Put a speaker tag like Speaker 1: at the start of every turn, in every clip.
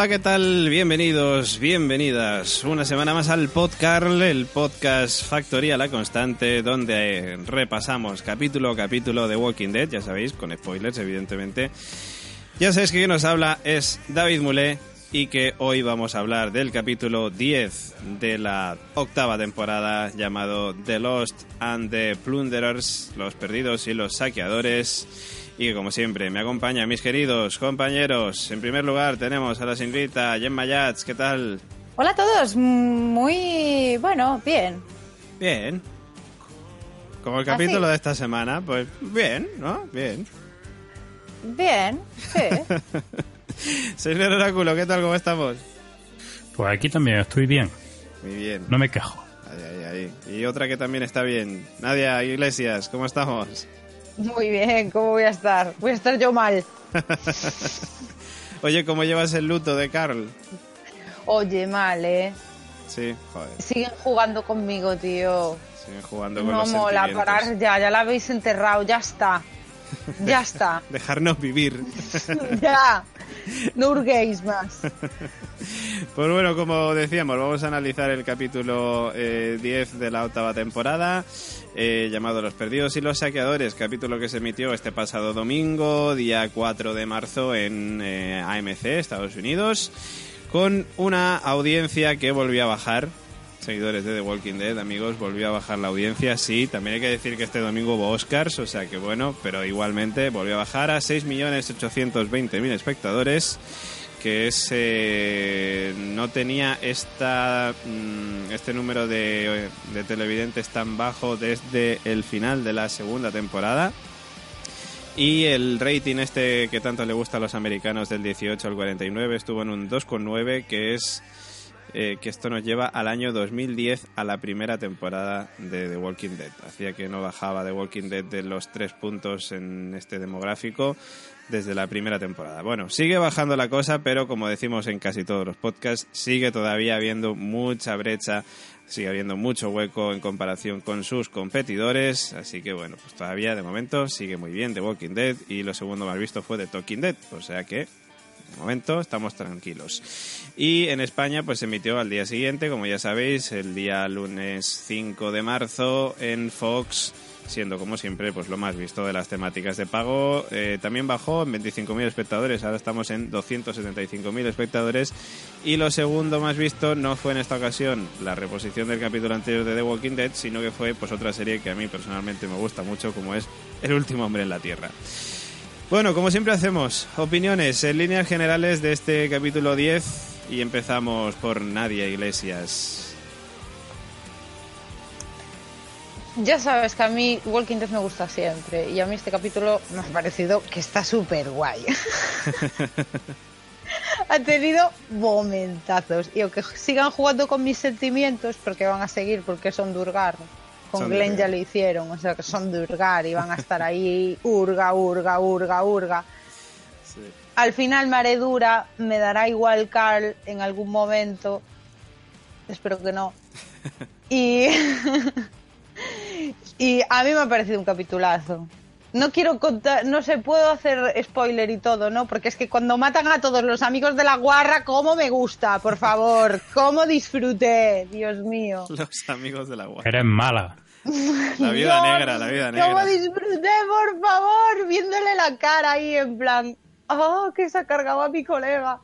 Speaker 1: Hola, ¿qué tal? Bienvenidos, bienvenidas una semana más al podcast, el podcast Factoría La Constante, donde repasamos capítulo a capítulo de Walking Dead, ya sabéis, con spoilers, evidentemente. Ya sabéis que quien nos habla es David Mulé y que hoy vamos a hablar del capítulo 10 de la octava temporada llamado The Lost and the Plunderers, los perdidos y los saqueadores. Y como siempre, me acompañan mis queridos compañeros. En primer lugar tenemos a la señorita Gemma Yats, ¿qué tal?
Speaker 2: Hola a todos, muy bueno, bien.
Speaker 1: Bien. Como el capítulo de esta semana, pues bien, ¿no? Bien.
Speaker 2: Bien, sí.
Speaker 1: Señor Oráculo, ¿qué tal? ¿Cómo estamos?
Speaker 3: Pues aquí también estoy bien.
Speaker 1: Muy bien.
Speaker 3: No me quejo.
Speaker 1: Ahí, ahí, ahí. Y otra que también está bien. Nadia Iglesias, ¿cómo estamos?
Speaker 2: Muy bien, ¿cómo voy a estar? Voy a estar yo mal.
Speaker 1: Oye, ¿cómo llevas el luto de Carl?
Speaker 2: Oye, mal, ¿eh?
Speaker 1: Sí, joder.
Speaker 2: Siguen jugando conmigo, tío.
Speaker 1: Siguen jugando con
Speaker 2: no
Speaker 1: los
Speaker 2: mola, parar ya, ya la habéis enterrado, ya está. Ya está.
Speaker 1: Dejarnos vivir.
Speaker 2: ya. No hurguéis más.
Speaker 1: Pues bueno, como decíamos, vamos a analizar el capítulo eh, 10 de la octava temporada, eh, llamado Los Perdidos y los Saqueadores, capítulo que se emitió este pasado domingo, día 4 de marzo, en eh, AMC, Estados Unidos, con una audiencia que volvió a bajar. Seguidores de The Walking Dead, amigos, volvió a bajar la audiencia. Sí, también hay que decir que este domingo hubo Oscars, o sea que bueno, pero igualmente volvió a bajar a 6.820.000 espectadores que es eh, no tenía esta mm, este número de, de televidentes tan bajo desde el final de la segunda temporada y el rating este que tanto le gusta a los americanos del 18 al 49 estuvo en un 2,9 que es eh, que esto nos lleva al año 2010 a la primera temporada de The Walking Dead. Hacía que no bajaba The Walking Dead de los tres puntos en este demográfico desde la primera temporada. Bueno, sigue bajando la cosa, pero como decimos en casi todos los podcasts, sigue todavía habiendo mucha brecha, sigue habiendo mucho hueco en comparación con sus competidores, así que bueno, pues todavía de momento sigue muy bien The Walking Dead y lo segundo más visto fue The Talking Dead, o sea que momento estamos tranquilos. Y en España pues se emitió al día siguiente, como ya sabéis, el día lunes 5 de marzo en Fox siendo como siempre pues lo más visto de las temáticas de pago. Eh, también bajó en 25.000 espectadores, ahora estamos en 275.000 espectadores. Y lo segundo más visto no fue en esta ocasión la reposición del capítulo anterior de The Walking Dead, sino que fue pues otra serie que a mí personalmente me gusta mucho, como es El último hombre en la Tierra. Bueno, como siempre hacemos, opiniones en líneas generales de este capítulo 10 y empezamos por Nadia Iglesias.
Speaker 2: Ya sabes que a mí Walking Dead me gusta siempre y a mí este capítulo me ha parecido que está súper guay. ha tenido momentazos y aunque sigan jugando con mis sentimientos, porque van a seguir porque son Durgar, con
Speaker 1: Son
Speaker 2: Glenn ya lo hicieron, o sea que son Durgar y van a estar ahí urga, urga, urga, urga. Al final me haré dura, me dará igual Carl en algún momento, espero que no. Y, y a mí me ha parecido un capitulazo. No quiero contar, no sé, puedo hacer spoiler y todo, ¿no? Porque es que cuando matan a todos los amigos de la guarra, ¿cómo me gusta? Por favor, ¿cómo disfruté? Dios mío.
Speaker 1: Los amigos de la guardia.
Speaker 3: Eres mala.
Speaker 1: La vida
Speaker 2: Dios,
Speaker 1: negra, la vida negra.
Speaker 2: ¿Cómo disfruté, por favor? Viéndole la cara ahí en plan, oh, que se ha cargado a mi colega.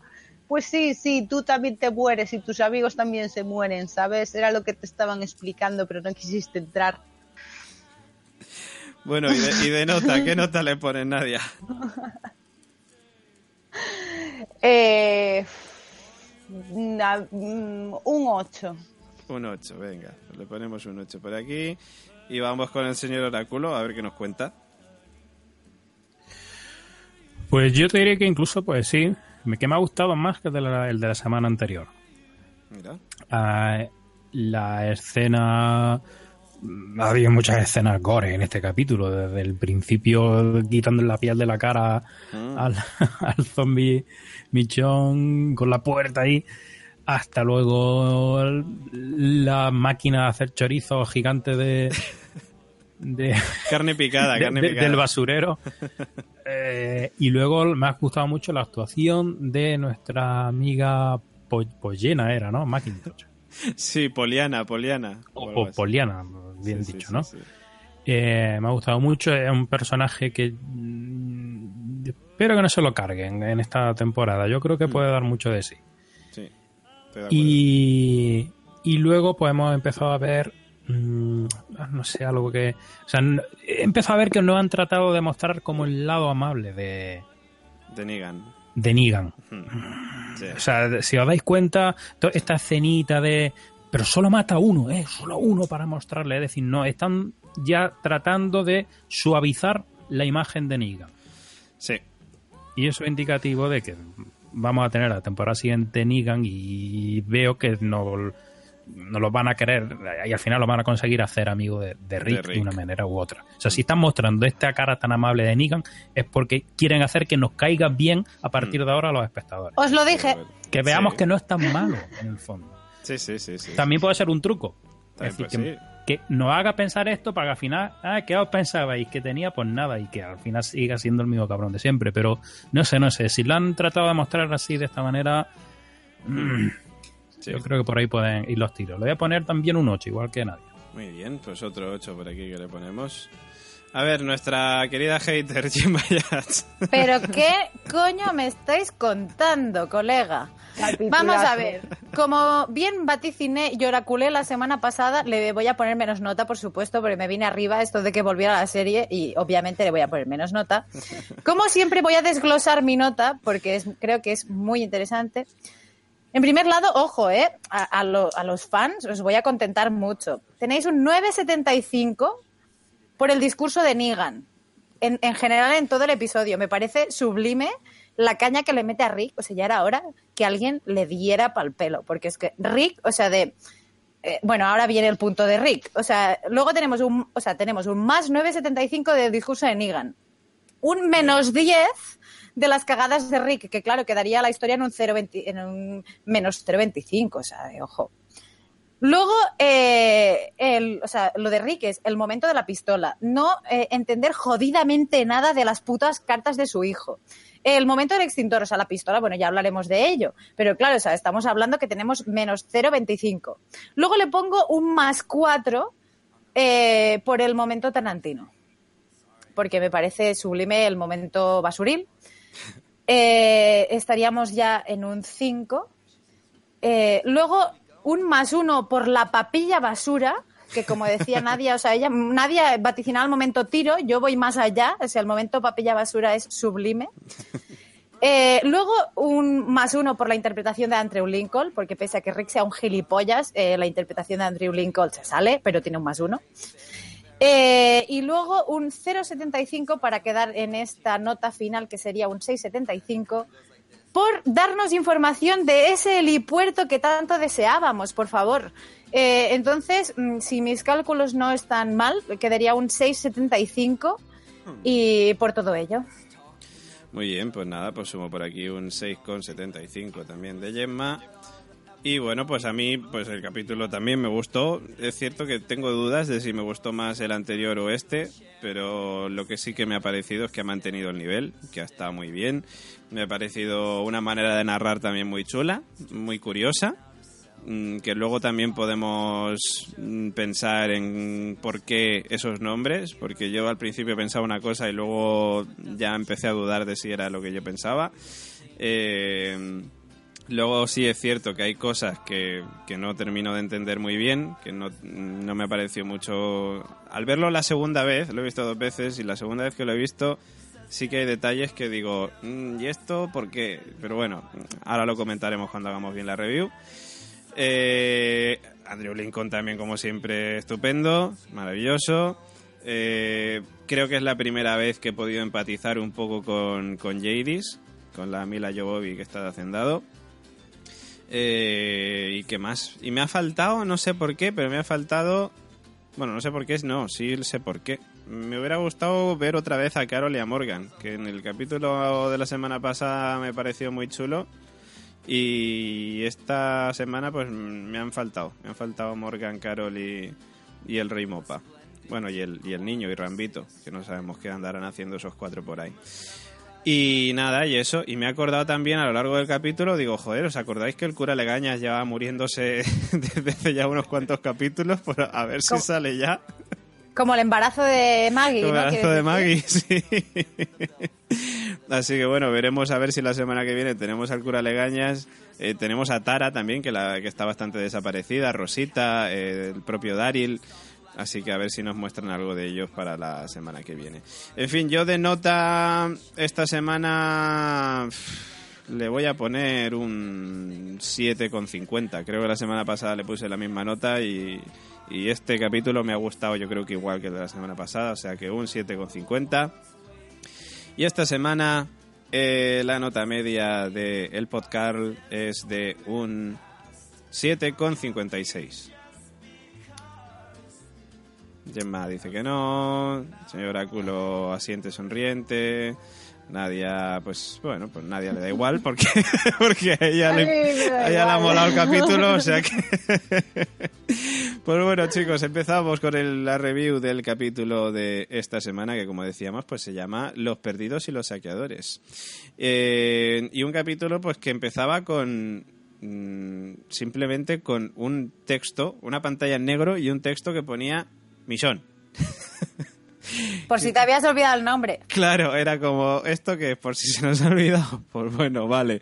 Speaker 2: Pues sí, sí, tú también te mueres y tus amigos también se mueren, ¿sabes? Era lo que te estaban explicando, pero no quisiste entrar.
Speaker 1: Bueno, y de, y de nota, ¿qué nota le pones, Nadia?
Speaker 2: Eh, mm, un 8.
Speaker 1: Un 8, venga. Le ponemos un 8 por aquí. Y vamos con el señor Oráculo a ver qué nos cuenta.
Speaker 3: Pues yo te diría que incluso, pues sí, me- que me ha gustado más que el de la, el de la semana anterior.
Speaker 1: Mira.
Speaker 3: Ah, la escena... mm, Ha habido muchas escenas gore en este capítulo, desde el principio quitando la piel de la cara
Speaker 1: Mm.
Speaker 3: al, al zombie michón con la puerta ahí, hasta luego la máquina de hacer chorizo gigante de, de
Speaker 1: carne picada, carne picada.
Speaker 3: del basurero. Eh, y luego me ha gustado mucho la actuación de nuestra amiga Pollena, era, ¿no? Macintosh.
Speaker 1: Sí, Poliana, Poliana.
Speaker 3: O, Poliana, bien dicho, ¿no? Eh, me ha gustado mucho, es un personaje que mm, espero que no se lo carguen en esta temporada. Yo creo que mm. puede dar mucho de. Sí. Y, y luego pues hemos empezado a ver Mm, no sé, algo que... O sea, empezado a ver que no han tratado de mostrar como el lado amable de...
Speaker 1: De Negan.
Speaker 3: De Negan. O sea, si os dais cuenta, esta escenita de... Pero solo mata uno, ¿eh? Solo uno para mostrarle. Es decir, no, están ya tratando de suavizar la imagen de Negan.
Speaker 1: Sí.
Speaker 3: Y eso es indicativo de que vamos a tener la temporada siguiente Negan y veo que no no lo van a querer y al final lo van a conseguir hacer amigo de, Rick, de, una manera u otra. O sea, si están mostrando esta cara tan amable de Negan es porque quieren hacer que nos caiga bien a partir de ahora los espectadores.
Speaker 4: Os lo dije.
Speaker 3: Que veamos que no es tan malo en el fondo.
Speaker 1: Sí, sí, sí. sí.
Speaker 3: También puede ser un truco. Es decir, que, nos haga pensar esto para que al final, ah, ¿qué os pensabais? Que tenía, pues nada, y que al final siga siendo el mismo cabrón de siempre. Pero no sé, no sé, si lo han tratado de mostrar así de esta manera... Yo creo que por ahí pueden ir los tiros. Le voy a poner también un 8, igual que nadie.
Speaker 1: Muy bien, pues otro 8 por aquí que le ponemos. A ver, nuestra querida hater, Jim
Speaker 4: ¿Pero qué coño me estáis contando, colega? Vamos a ver, como bien vaticiné y oraculé la semana pasada, le voy a poner menos nota, por supuesto, porque me vine arriba esto de que volviera a la serie y obviamente le voy a poner menos nota. Como siempre voy a desglosar mi nota, porque creo que es muy interesante. En primer lado, ojo, ¿eh? A, los fans os voy a contentar mucho. Tenéis un 9,75 por el discurso de Negan. En, general, en todo el episodio. Me parece sublime la caña que le mete a Rick. O sea, ya era hora que alguien le diera pal pelo. Porque es que Rick, o sea, de. Eh, bueno, ahora viene el punto de Rick. O sea, luego tenemos un, o sea, tenemos un más 9,75 del discurso de Negan. Un menos 10 de las cagadas de Rick, que claro, quedaría la historia en un, 0, en un menos 0,25, o sea, ojo. Luego, eh, el, o sea, lo de Rick es el momento de la pistola. No eh, entender jodidamente nada de las putas cartas de su hijo. El momento del extintor, o sea, la pistola, bueno, ya hablaremos de ello. Pero claro, o sea, estamos hablando que tenemos menos 0,25. Luego le pongo un más 4 eh, por el momento tanantino. Porque me parece sublime el momento basuril. Estaríamos ya en un 5. Eh, luego, un más uno por la papilla basura, que como decía Nadia, o sea, ella, Nadia vaticinaba el momento tiro, yo voy más allá, o sea, el momento papilla basura es sublime. Eh, luego, un más uno por la interpretación de Andrew Lincoln, porque pese a que Rick sea un gilipollas, la interpretación de Andrew Lincoln se sale, pero tiene un más uno. Eh, y luego un 0,75 para quedar en esta nota final que sería un 6,75 por darnos información de ese helipuerto que tanto deseábamos, por favor. Eh, entonces, mm, si mis cálculos no están mal, quedaría un 6,75 y por todo ello.
Speaker 1: Muy bien, pues nada, pues sumo por aquí un 6,75 también de Gemma. Y bueno, pues a mí pues el capítulo también me gustó. Es cierto que tengo dudas de si me gustó más el anterior o este, pero lo que sí que me ha parecido es que ha mantenido el nivel, que ha estado muy bien. Me ha parecido una manera de narrar también muy chula, muy curiosa, mm, que luego también podemos mm, pensar en por qué esos nombres, porque yo al principio pensaba una cosa y luego ya empecé a dudar de si era lo que yo pensaba. Eh, Luego sí es cierto que hay cosas que, no termino de entender muy bien, que no, me ha parecido mucho... Al verlo la segunda vez, lo he visto dos veces, y la segunda vez que lo he visto sí que hay detalles que digo, mm, ¿y esto por qué? Pero bueno, ahora lo comentaremos cuando hagamos bien la review. Eh, Andrew Lincoln también, como siempre, estupendo, maravilloso. Eh, creo que es la primera vez que he podido empatizar un poco con, con Jadis, con la Mila Jovovi que está de hacendado. Eh, ¿Y qué más? Y me ha faltado, no sé por qué, pero me ha faltado... Bueno, no sé por qué, no, sí sé por qué. Me hubiera gustado ver otra vez a Carol y a Morgan, que en el capítulo de la semana pasada me pareció muy chulo. Y esta semana pues me han faltado. Me han faltado Morgan, Carol y, y el Rey Mopa. Bueno, y el, y el niño y Rambito, que no sabemos qué andarán haciendo esos cuatro por ahí. Y nada, y eso, y me he acordado también a lo largo del capítulo, digo, joder, ¿os acordáis que el cura Legañas ya va muriéndose desde hace ya unos cuantos capítulos? Pues a ver si sale ya.
Speaker 2: Como el embarazo de Maggie.
Speaker 1: El embarazo de Maggie, sí. Así que bueno, veremos a ver si la semana que viene tenemos al cura Legañas, eh, tenemos a Tara también, que, la, que está bastante desaparecida, Rosita, eh, el propio Daryl. Así que a ver si nos muestran algo de ellos para la semana que viene. En fin, yo de nota esta semana le voy a poner un 7,50. Creo que la semana pasada le puse la misma nota y, y, este capítulo me ha gustado yo creo que igual que el de la semana pasada, o sea que un 7,50. Y esta semana eh, la nota media del el podcast es de un 7,56. Gemma dice que no, señor Oráculo asiente sonriente, Nadia, pues bueno, pues Nadia le da igual porque, porque a ella, le, le ha molado el capítulo, o sea que... pues bueno chicos, empezamos con el, la review del capítulo de esta semana que como decíamos pues se llama Los perdidos y los saqueadores. Eh, y un capítulo pues que empezaba con mm, simplemente con un texto, una pantalla en negro y un texto que ponía Misón.
Speaker 2: Por si te habías olvidado el nombre.
Speaker 1: Claro, era como esto que por si se nos ha olvidado. Pues bueno, vale.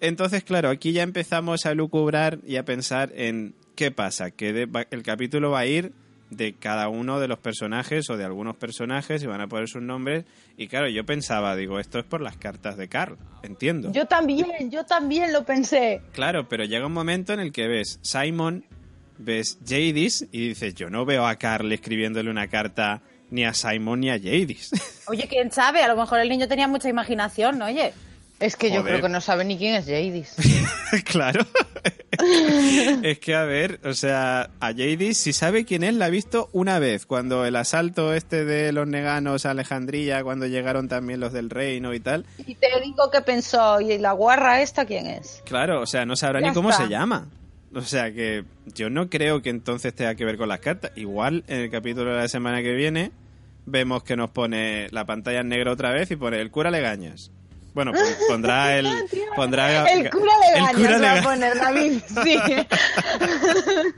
Speaker 1: Entonces, claro, aquí ya empezamos a lucubrar y a pensar en qué pasa, que el capítulo va a ir de cada uno de los personajes o de algunos personajes y van a poner sus nombres. Y claro, yo pensaba, digo, esto es por las cartas de Carl, entiendo.
Speaker 2: Yo también, yo también lo pensé.
Speaker 1: Claro, pero llega un momento en el que ves Simon ves Jadis y dices, yo no veo a Carl escribiéndole una carta ni a Simon ni a Jadis.
Speaker 2: Oye, quién sabe, a lo mejor el niño tenía mucha imaginación, ¿no? Oye. Es que yo creo que no sabe ni quién es Jadis.
Speaker 1: claro. es que, a ver, o sea, a Jadis, si sabe quién es, la ha visto una vez, cuando el asalto este de los neganos a Alejandría, cuando llegaron también los del reino y tal.
Speaker 2: Y te digo que pensó, ¿y la guarra esta quién es?
Speaker 1: Claro, o sea, no sabrá ni cómo se llama. O sea que yo no creo que entonces tenga que ver con las cartas. Igual en el capítulo de la semana que viene vemos que nos pone la pantalla en negro otra vez y pone el cura Legañas. Bueno, pues pondrá el pondrá
Speaker 2: el cura Legañas el cura va a poner David, sí.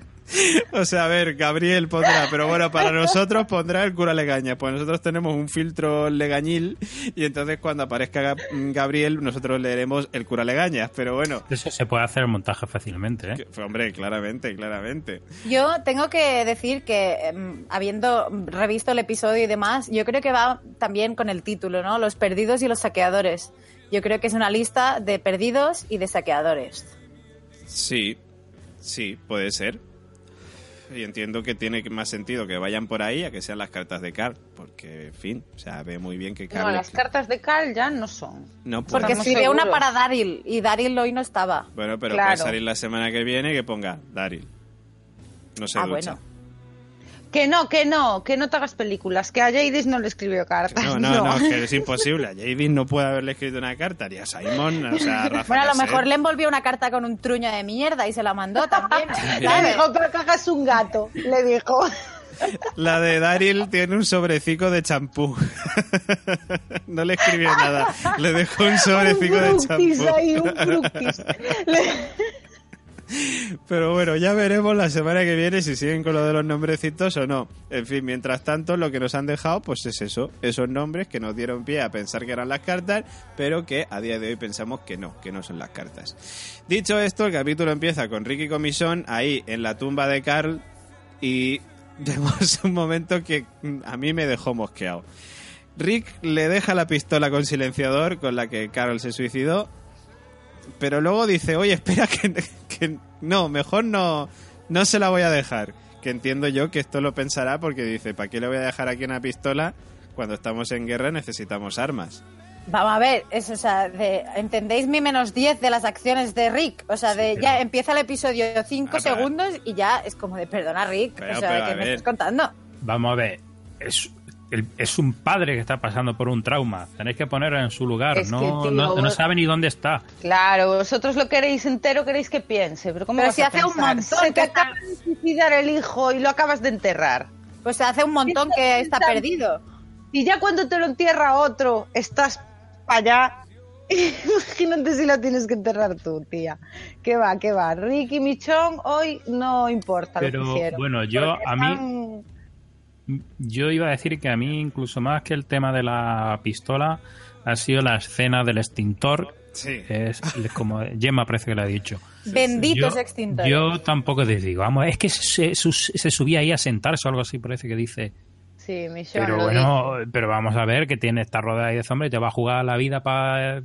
Speaker 1: O sea, a ver, Gabriel pondrá, pero bueno, para nosotros pondrá el cura Legaña. Pues nosotros tenemos un filtro legañil y entonces cuando aparezca Gabriel nosotros leeremos el cura Legañas, pero bueno.
Speaker 3: Eso se puede hacer el montaje fácilmente, ¿eh?
Speaker 1: hombre, claramente, claramente.
Speaker 2: Yo tengo que decir que, em, habiendo revisto el episodio y demás, yo creo que va también con el título, ¿no? Los perdidos y los saqueadores. Yo creo que es una lista de perdidos y de saqueadores.
Speaker 1: Sí, sí, puede ser y entiendo que tiene más sentido que vayan por ahí a que sean las cartas de Carl, porque, en fin, o sea, ve muy bien que Carl...
Speaker 2: No, las cartas de Carl ya no son.
Speaker 1: No,
Speaker 2: porque sería una para Daryl, y Daryl hoy no estaba.
Speaker 1: Bueno, pero puede salir la semana que viene que ponga Daryl. No se ah, Bueno.
Speaker 2: Que no, que no, que no te hagas películas, que a Jadis no le escribió cartas.
Speaker 1: No, no, no, que es imposible. A Jadis no puede haberle escrito una carta, ni a Simon, o sea, a Rafa
Speaker 2: Bueno, a lo mejor le envolvió una carta con un truño de mierda y se la mandó también. le dijo, pero que hagas un gato, le dijo.
Speaker 1: La de Daryl tiene un sobrecico de champú. No le escribió nada. Le dejó un sobrecico de champú. Ahí, un pero bueno, ya veremos la semana que viene si siguen con lo de los nombrecitos o no. En fin, mientras tanto, lo que nos han dejado, pues es eso, esos nombres que nos dieron pie a pensar que eran las cartas, pero que a día de hoy pensamos que no, que no son las cartas. Dicho esto, el capítulo empieza con Ricky Comisión ahí en la tumba de Carl y vemos un momento que a mí me dejó mosqueado. Rick le deja la pistola con silenciador con la que Carl se suicidó pero luego dice, oye, espera que, no, mejor no, no se la voy a dejar. Que entiendo yo que esto lo pensará porque dice, ¿para qué le voy a dejar aquí una pistola? Cuando estamos en guerra necesitamos armas.
Speaker 2: Vamos a ver, es, o sea, de, ¿entendéis mi menos 10 de las acciones de Rick? O sea, de ya empieza el episodio 5 ah, segundos y ya es como de, perdona Rick, o sea, ¿qué me estás contando?
Speaker 3: Vamos a ver, es, es un padre que está pasando por un trauma. Tenéis que ponerlo en su lugar. no, no, sabe ni dónde está.
Speaker 2: Claro, vosotros lo queréis entero, queréis que piense. Pero, ¿cómo si hace un montón. Se te acaba de suicidar el hijo y lo acabas de enterrar.
Speaker 4: Pues hace un montón que está perdido.
Speaker 2: Y ya cuando te lo entierra otro, estás para allá. Imagínate si lo tienes que enterrar tú, tía. ¿Qué va, qué va? Ricky Michón hoy no importa
Speaker 3: Pero,
Speaker 2: lo que hicieron.
Speaker 3: bueno, yo a mí-
Speaker 2: están-
Speaker 3: Yo iba a decir que a mí, incluso más que el tema de la pistola, ha sido la escena del extintor.
Speaker 1: Sí.
Speaker 3: que Es como Gemma parece que lo ha dicho.
Speaker 4: Benditos
Speaker 3: yo,
Speaker 4: extintores.
Speaker 3: Yo tampoco te digo, vamos, es que se, su- se subía ahí a sentarse o algo así, parece que dice.
Speaker 2: Sí, Michón
Speaker 3: Pero bueno, pero vamos a ver que tiene esta rodeada ahí de zombies y te va a jugar la vida para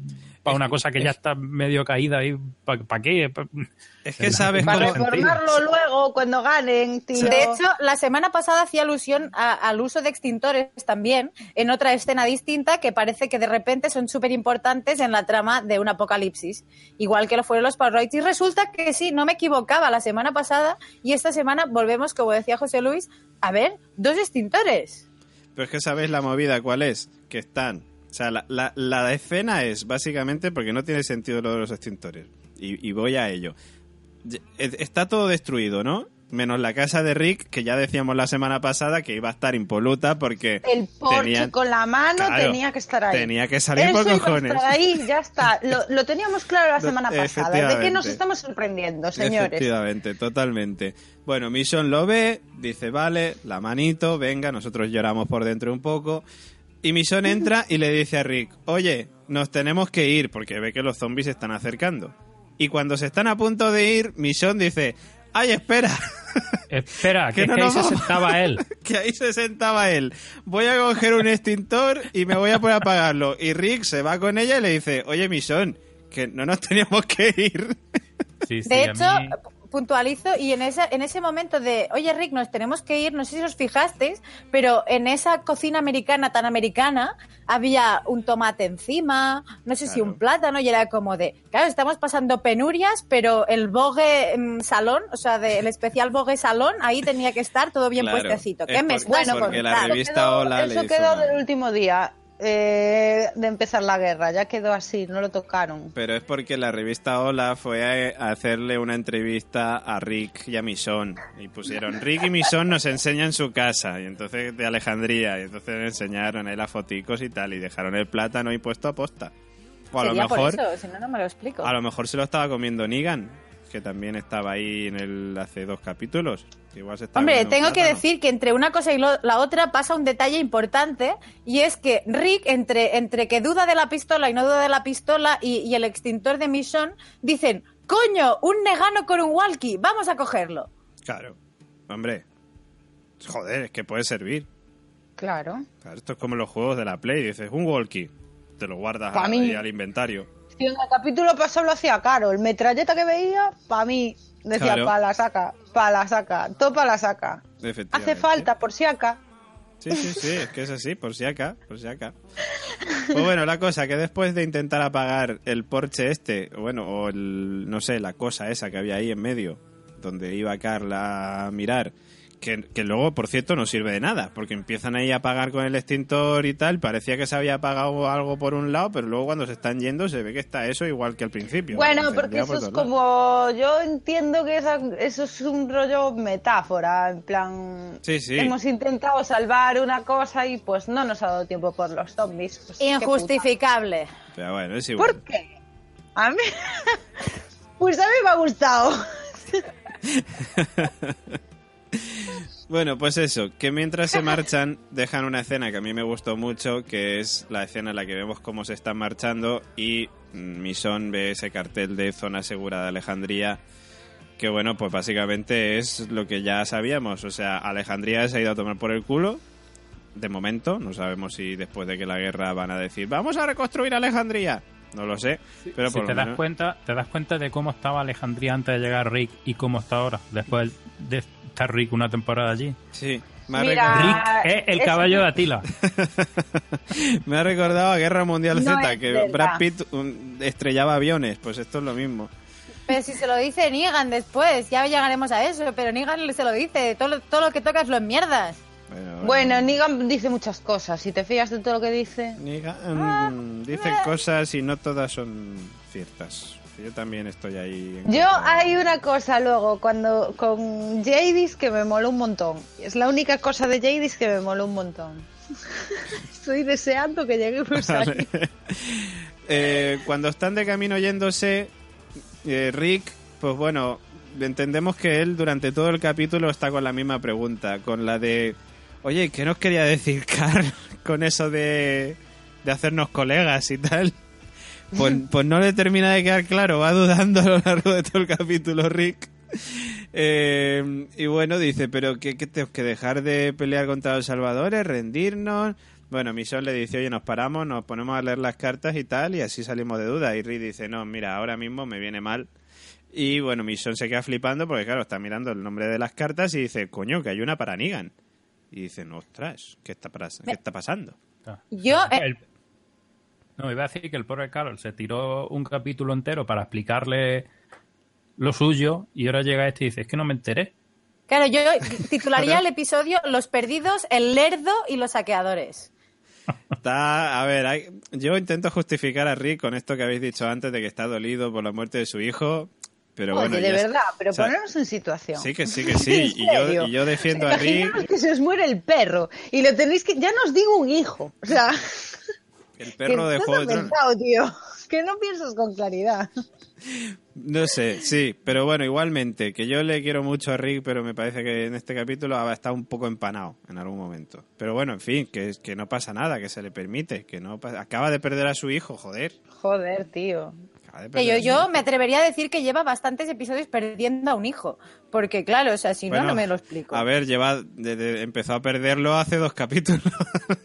Speaker 3: una cosa que ya está medio caída ahí. ¿Para qué? Pa-
Speaker 1: Es que sabes.
Speaker 2: Para reformarlo luego cuando ganen, tío.
Speaker 4: De hecho, la semana pasada hacía alusión a- al uso de extintores también en otra escena distinta que parece que de repente son súper importantes en la trama de un apocalipsis, igual que lo fueron los Parroids. Y resulta que sí, no me equivocaba la semana pasada y esta semana volvemos, como decía José Luis, a ver, dos extintores.
Speaker 1: Pero es que sabes la movida cuál es, que están... O sea, la, la, la escena es básicamente porque no tiene sentido lo de los extintores. Y, y voy a ello. Está todo destruido, ¿no? Menos la casa de Rick, que ya decíamos la semana pasada que iba a estar impoluta porque...
Speaker 2: El
Speaker 1: tenían-
Speaker 2: con la mano
Speaker 1: Claro,
Speaker 2: tenía que estar ahí.
Speaker 1: tenía que salir
Speaker 2: Eso
Speaker 1: por
Speaker 2: iba a
Speaker 1: cojones.
Speaker 2: estar ahí, ya está. Lo, lo teníamos claro la semana pasada. ¿De qué nos estamos sorprendiendo, señores?
Speaker 1: Efectivamente, totalmente. Bueno, Mission lo ve, dice, vale, la manito, venga, nosotros lloramos por dentro un poco. Y Mission entra y le dice a Rick, oye, nos tenemos que ir porque ve que los zombies se están acercando. Y cuando se están a punto de ir, Mission dice, ay, espera,
Speaker 3: Espera, que,
Speaker 1: Que
Speaker 3: es
Speaker 1: no
Speaker 3: que ahí se sentaba él.
Speaker 1: que ahí se sentaba él. Voy a coger un extintor y me voy a poner a apagarlo. Y Rick se va con ella y le dice, oye, Mission, que no nos teníamos que ir.
Speaker 3: Sí, sí,
Speaker 4: De
Speaker 3: a
Speaker 4: hecho,
Speaker 3: mí-
Speaker 4: puntualizo y en ese, en ese momento de, oye Rick, nos tenemos que ir, no sé si os fijasteis, pero en esa cocina americana tan americana había un tomate encima, no sé si un plátano, y era como de, claro, estamos pasando penurias, pero el bogue mm, salón, o sea, de- el especial bogue salón, ahí tenía que estar todo bien
Speaker 1: Claro,
Speaker 4: puestecito.
Speaker 1: es
Speaker 4: ¿Qué me
Speaker 1: por- porque
Speaker 4: contando?
Speaker 1: la revista
Speaker 2: eso quedó
Speaker 1: una-
Speaker 2: del último día eh, de empezar la guerra. Ya quedó así, no lo tocaron.
Speaker 1: Pero es porque la revista Hola fue a a hacerle una entrevista a Rick y a Mission. Y pusieron, Rick y Mission nos enseñan su casa. Y entonces de Alejandría. Y entonces le enseñaron ahí las foticos y tal. Y dejaron el plátano ahí puesto a posta. O a lo mejor,
Speaker 4: por eso, si no, no me lo explico.
Speaker 1: a lo mejor se lo estaba comiendo Negan. Que también estaba ahí en el hace dos capítulos. Igual se estaba
Speaker 4: Hombre, tengo que decir que entre una cosa y lo- la otra pasa un detalle importante y es que Rick, entre, entre que duda de la pistola y no duda de la pistola y, y el extintor de Mission, dicen, coño, un negano con un walkie, vamos a cogerlo.
Speaker 1: Claro. Hombre. Joder, es que puede servir.
Speaker 2: Claro.
Speaker 1: Claro, esto es como los juegos de la Play. Dices, un walkie. Te lo guardas ahí
Speaker 2: mí.
Speaker 1: al inventario.
Speaker 2: Si en el capítulo pasado lo hacía caro. El metralleta que veía, para mí, decía,
Speaker 1: Claro.
Speaker 2: pa' la saca, pa' la saca, topa la saca. Hace falta, por si acá.
Speaker 1: Sí, sí, sí, es que es así, por si acá, por si acá. Pues bueno, la cosa que después de intentar apagar el Porsche este, bueno, o el, no sé, la cosa esa que había ahí en medio, donde iba Carla a mirar, que, que luego, por cierto, no sirve de nada, porque empiezan ahí a apagar con el extintor y tal, parecía que se había apagado algo por un lado, pero luego cuando se están yendo se ve que está eso igual que al principio.
Speaker 2: Bueno, porque eso
Speaker 1: por
Speaker 2: es
Speaker 1: lados.
Speaker 2: como. Yo entiendo que esa- eso es un rollo metáfora. En plan.
Speaker 1: Sí, sí.
Speaker 2: Hemos intentado salvar una cosa y pues no nos ha dado tiempo por los zombies. Pues.
Speaker 4: Injustificable.
Speaker 1: Pero bueno, es igual.
Speaker 2: ¿Por qué? A mí. pues a mí me ha gustado.
Speaker 1: Bueno, pues eso, que mientras se marchan dejan una escena que a mí me gustó mucho, que es la escena en la que vemos cómo se están marchando y mm, Misón ve ese cartel de zona segura de Alejandría, que bueno, pues básicamente es lo que ya sabíamos, o sea, Alejandría se ha ido a tomar por el culo, de momento, no sabemos si después de que la guerra van a decir, vamos a reconstruir Alejandría, no lo sé, pero
Speaker 3: si te
Speaker 1: lo
Speaker 3: das
Speaker 1: menos...
Speaker 3: cuenta, te das cuenta de cómo estaba Alejandría antes de llegar Rick y cómo está ahora, después de estar Rick una temporada allí.
Speaker 1: Sí, me ha
Speaker 2: Mira,
Speaker 1: recordado-
Speaker 3: Rick es el
Speaker 2: es-
Speaker 3: caballo de Atila.
Speaker 1: Me ha recordado a Guerra Mundial
Speaker 2: No
Speaker 1: Z, que
Speaker 2: verdad.
Speaker 1: Brad Pitt um, estrellaba aviones. Pues esto es lo mismo.
Speaker 4: Pero si se lo dice Negan después, ya llegaremos a eso, pero Negan se lo dice, todo, lo- todo lo que tocas lo enmierdas.
Speaker 1: Bueno,
Speaker 2: Bueno, Negan dice muchas cosas. Si te fías de todo lo que dice.
Speaker 1: Negan,
Speaker 4: Ah,
Speaker 1: dice
Speaker 4: eh.
Speaker 1: cosas y no todas son ciertas. Yo también estoy ahí.
Speaker 2: Yo hay una cosa luego, cuando con Jadis que me mola un montón. Es la única cosa de Jadis que me mola un montón. Estoy deseando que llegue Bruce
Speaker 1: eh, Cuando están de camino yéndose, eh, Rick, pues bueno, entendemos que él durante todo el capítulo está con la misma pregunta, con la de, oye, ¿qué nos quería decir Carl con eso de, de hacernos colegas y tal? Pues, pues no le termina de quedar claro, va dudando a lo largo de todo el capítulo Rick. Eh, y bueno, dice, pero ¿qué, tenemos que dejar de pelear contra los salvadores? ¿Rendirnos? Bueno, Michonne le dice, oye, nos paramos, nos ponemos a leer las cartas y tal, y así salimos de duda. Y Rick dice, no, mira, ahora mismo me viene mal. Y bueno, Michonne se queda flipando porque, claro, está mirando el nombre de las cartas y dice, coño, que hay una para Negan. Y dice, ostras, ¿qué está, ¿qué está pasando?
Speaker 4: Yo... Eh,
Speaker 3: no, iba a decir que el pobre Carol se tiró un capítulo entero para explicarle lo suyo y ahora llega este y dice, es que no me enteré.
Speaker 4: Claro, yo titularía el episodio Los perdidos, el lerdo y los saqueadores.
Speaker 1: Está, a ver, yo intento justificar a Rick con esto que habéis dicho antes de que está dolido por la muerte de su hijo. Pero bueno,
Speaker 2: de verdad, pero ponernos en situación.
Speaker 1: Sí, que sí, que sí. y, yo, y yo defiendo a Rick.
Speaker 2: que se os muere el perro y lo tenéis que. Ya nos digo un hijo. O sea.
Speaker 1: El perro de Juego de
Speaker 2: tío. Que no piensas con claridad.
Speaker 1: No sé, sí, pero bueno, igualmente, que yo le quiero mucho a Rick, pero me parece que en este capítulo ha estado un poco empanado en algún momento. Pero bueno, en fin, que, que no pasa nada, que se le permite, que no acaba de perder a su hijo, joder.
Speaker 2: Joder, tío
Speaker 4: yo, yo me atrevería a decir que lleva bastantes episodios perdiendo a un hijo. Porque, claro, o sea, si no, no me lo explico.
Speaker 1: A ver, lleva empezó a perderlo hace dos capítulos.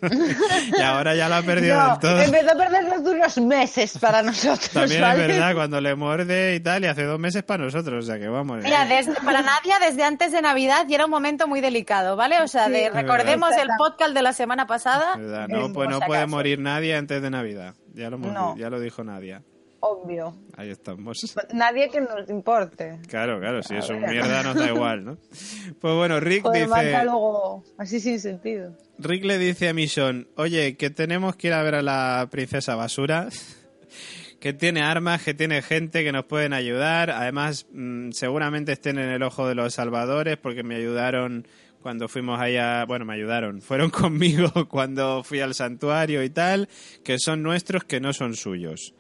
Speaker 1: y ahora ya lo ha perdido del todo.
Speaker 2: Empezó a perderlo hace unos meses para nosotros.
Speaker 1: También es verdad, cuando le muerde y tal, y hace dos meses para nosotros. O sea, que vamos.
Speaker 4: Mira, para Nadia, desde antes de Navidad ya era un momento muy delicado, ¿vale? O sea, de, recordemos el podcast de la semana pasada.
Speaker 1: No, pues, no puede morir nadie antes de Navidad. Ya lo, ya lo dijo Nadia
Speaker 2: obvio.
Speaker 1: Ahí estamos.
Speaker 2: Nadie que nos importe.
Speaker 1: Claro, claro, si es un mierda nos da igual, ¿no? Pues bueno, Rick dice...
Speaker 2: luego así sin sentido.
Speaker 1: Rick le dice a Mission, oye, que tenemos que ir a ver a la princesa basura, que tiene armas, que tiene gente que nos pueden ayudar, además mm, seguramente estén en el ojo de los salvadores porque me ayudaron cuando fuimos allá, bueno, me ayudaron, fueron conmigo cuando fui al santuario y tal, que son nuestros, que no son suyos.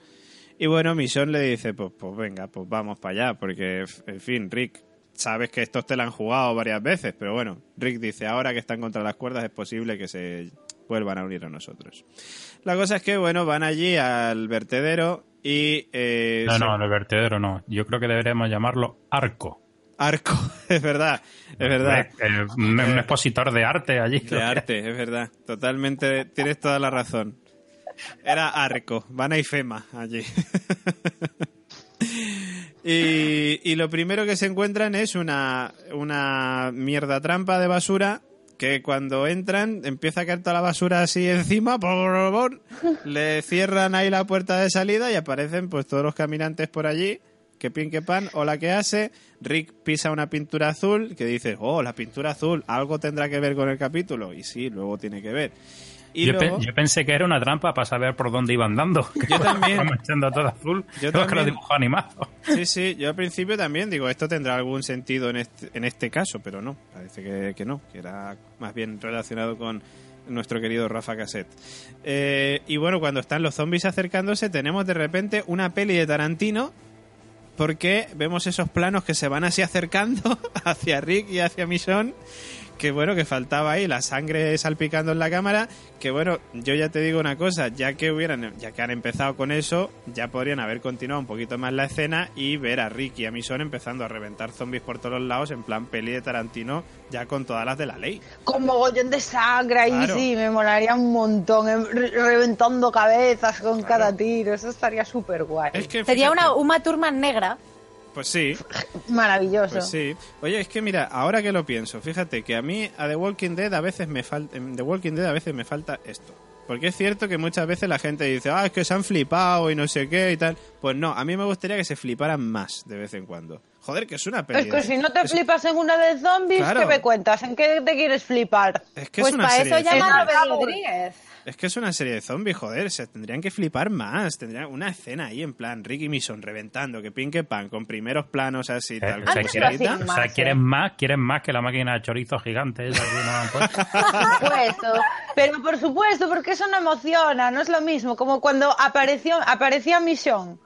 Speaker 1: Y bueno, Mission le dice, pues, pues venga, pues vamos para allá, porque, en fin, Rick, sabes que estos te la han jugado varias veces, pero bueno, Rick dice, ahora que están contra las cuerdas es posible que se vuelvan a unir a nosotros. La cosa es que, bueno, van allí al vertedero y... Eh,
Speaker 3: no, no, el vertedero no. Yo creo que deberíamos llamarlo arco.
Speaker 1: Arco, es verdad, es verdad.
Speaker 3: un, un expositor de arte allí.
Speaker 1: De arte, es verdad. Totalmente, tienes toda la razón. Era Arco, Vana y Fema allí. y, lo primero que se encuentran es una, una mierda trampa de basura que cuando entran empieza a caer toda la basura así encima, por, le cierran ahí la puerta de salida y aparecen pues todos los caminantes por allí, que pin que pan, o la que hace, Rick pisa una pintura azul que dice, oh, la pintura azul, algo tendrá que ver con el capítulo, y sí, luego tiene que ver
Speaker 3: yo, pensé que era una trampa para saber por dónde iban dando.
Speaker 1: Yo también.
Speaker 3: echando todo azul. Yo también. Que lo animado.
Speaker 1: Sí, sí, yo al principio también digo, esto tendrá algún sentido en este, en este caso, pero no, parece que, que no, que era más bien relacionado con nuestro querido Rafa Cassette. Eh, y bueno, cuando están los zombies acercándose, tenemos de repente una peli de Tarantino porque vemos esos planos que se van así acercando hacia Rick y hacia Michonne que bueno, que faltaba ahí la sangre salpicando en la cámara, que bueno, yo ya te digo una cosa, ya que hubieran, ya que han empezado con eso, ya podrían haber continuado un poquito más la escena y ver a Ricky y a Mison empezando a reventar zombies por todos lados en plan peli de Tarantino, ya con todas las de la ley.
Speaker 2: Con mogollón de sangre ahí sí, me molaría un montón, em, reventando cabezas con cada tiro, eso estaría súper guay.
Speaker 4: Sería una Uma Thurman negra.
Speaker 1: Pues sí.
Speaker 2: Maravilloso.
Speaker 1: Pues sí. Oye, es que mira, ahora que lo pienso, fíjate que a mí a The Walking Dead a veces me falta The Walking Dead a veces me falta esto. Porque es cierto que muchas veces la gente dice, ah, es que se han flipado y no sé qué y tal. Pues no, a mí me gustaría que se fliparan más de vez en cuando. Joder, que es una peli.
Speaker 2: Es que si no te flipas en una de zombies, ¿qué me cuentas? ¿En qué te quieres flipar?
Speaker 1: Es que
Speaker 4: pues
Speaker 1: es una
Speaker 4: para
Speaker 1: serie
Speaker 4: eso llama a Rodríguez.
Speaker 1: Es que es una serie de zombies, joder. Se tendrían que flipar más. Tendrían una escena ahí en plan Ricky Mison reventando, que pinque pan, con primeros planos así,
Speaker 3: Eh,
Speaker 1: tal.
Speaker 3: o sea,
Speaker 1: con
Speaker 2: quiere-
Speaker 1: musiquita.
Speaker 3: O sea, quieren más, quieren más que la máquina de chorizo gigante esa que nos han puesto.
Speaker 2: Por supuesto, pero por supuesto, porque eso no emociona, no es lo mismo, como cuando apareció, aparecía Mission.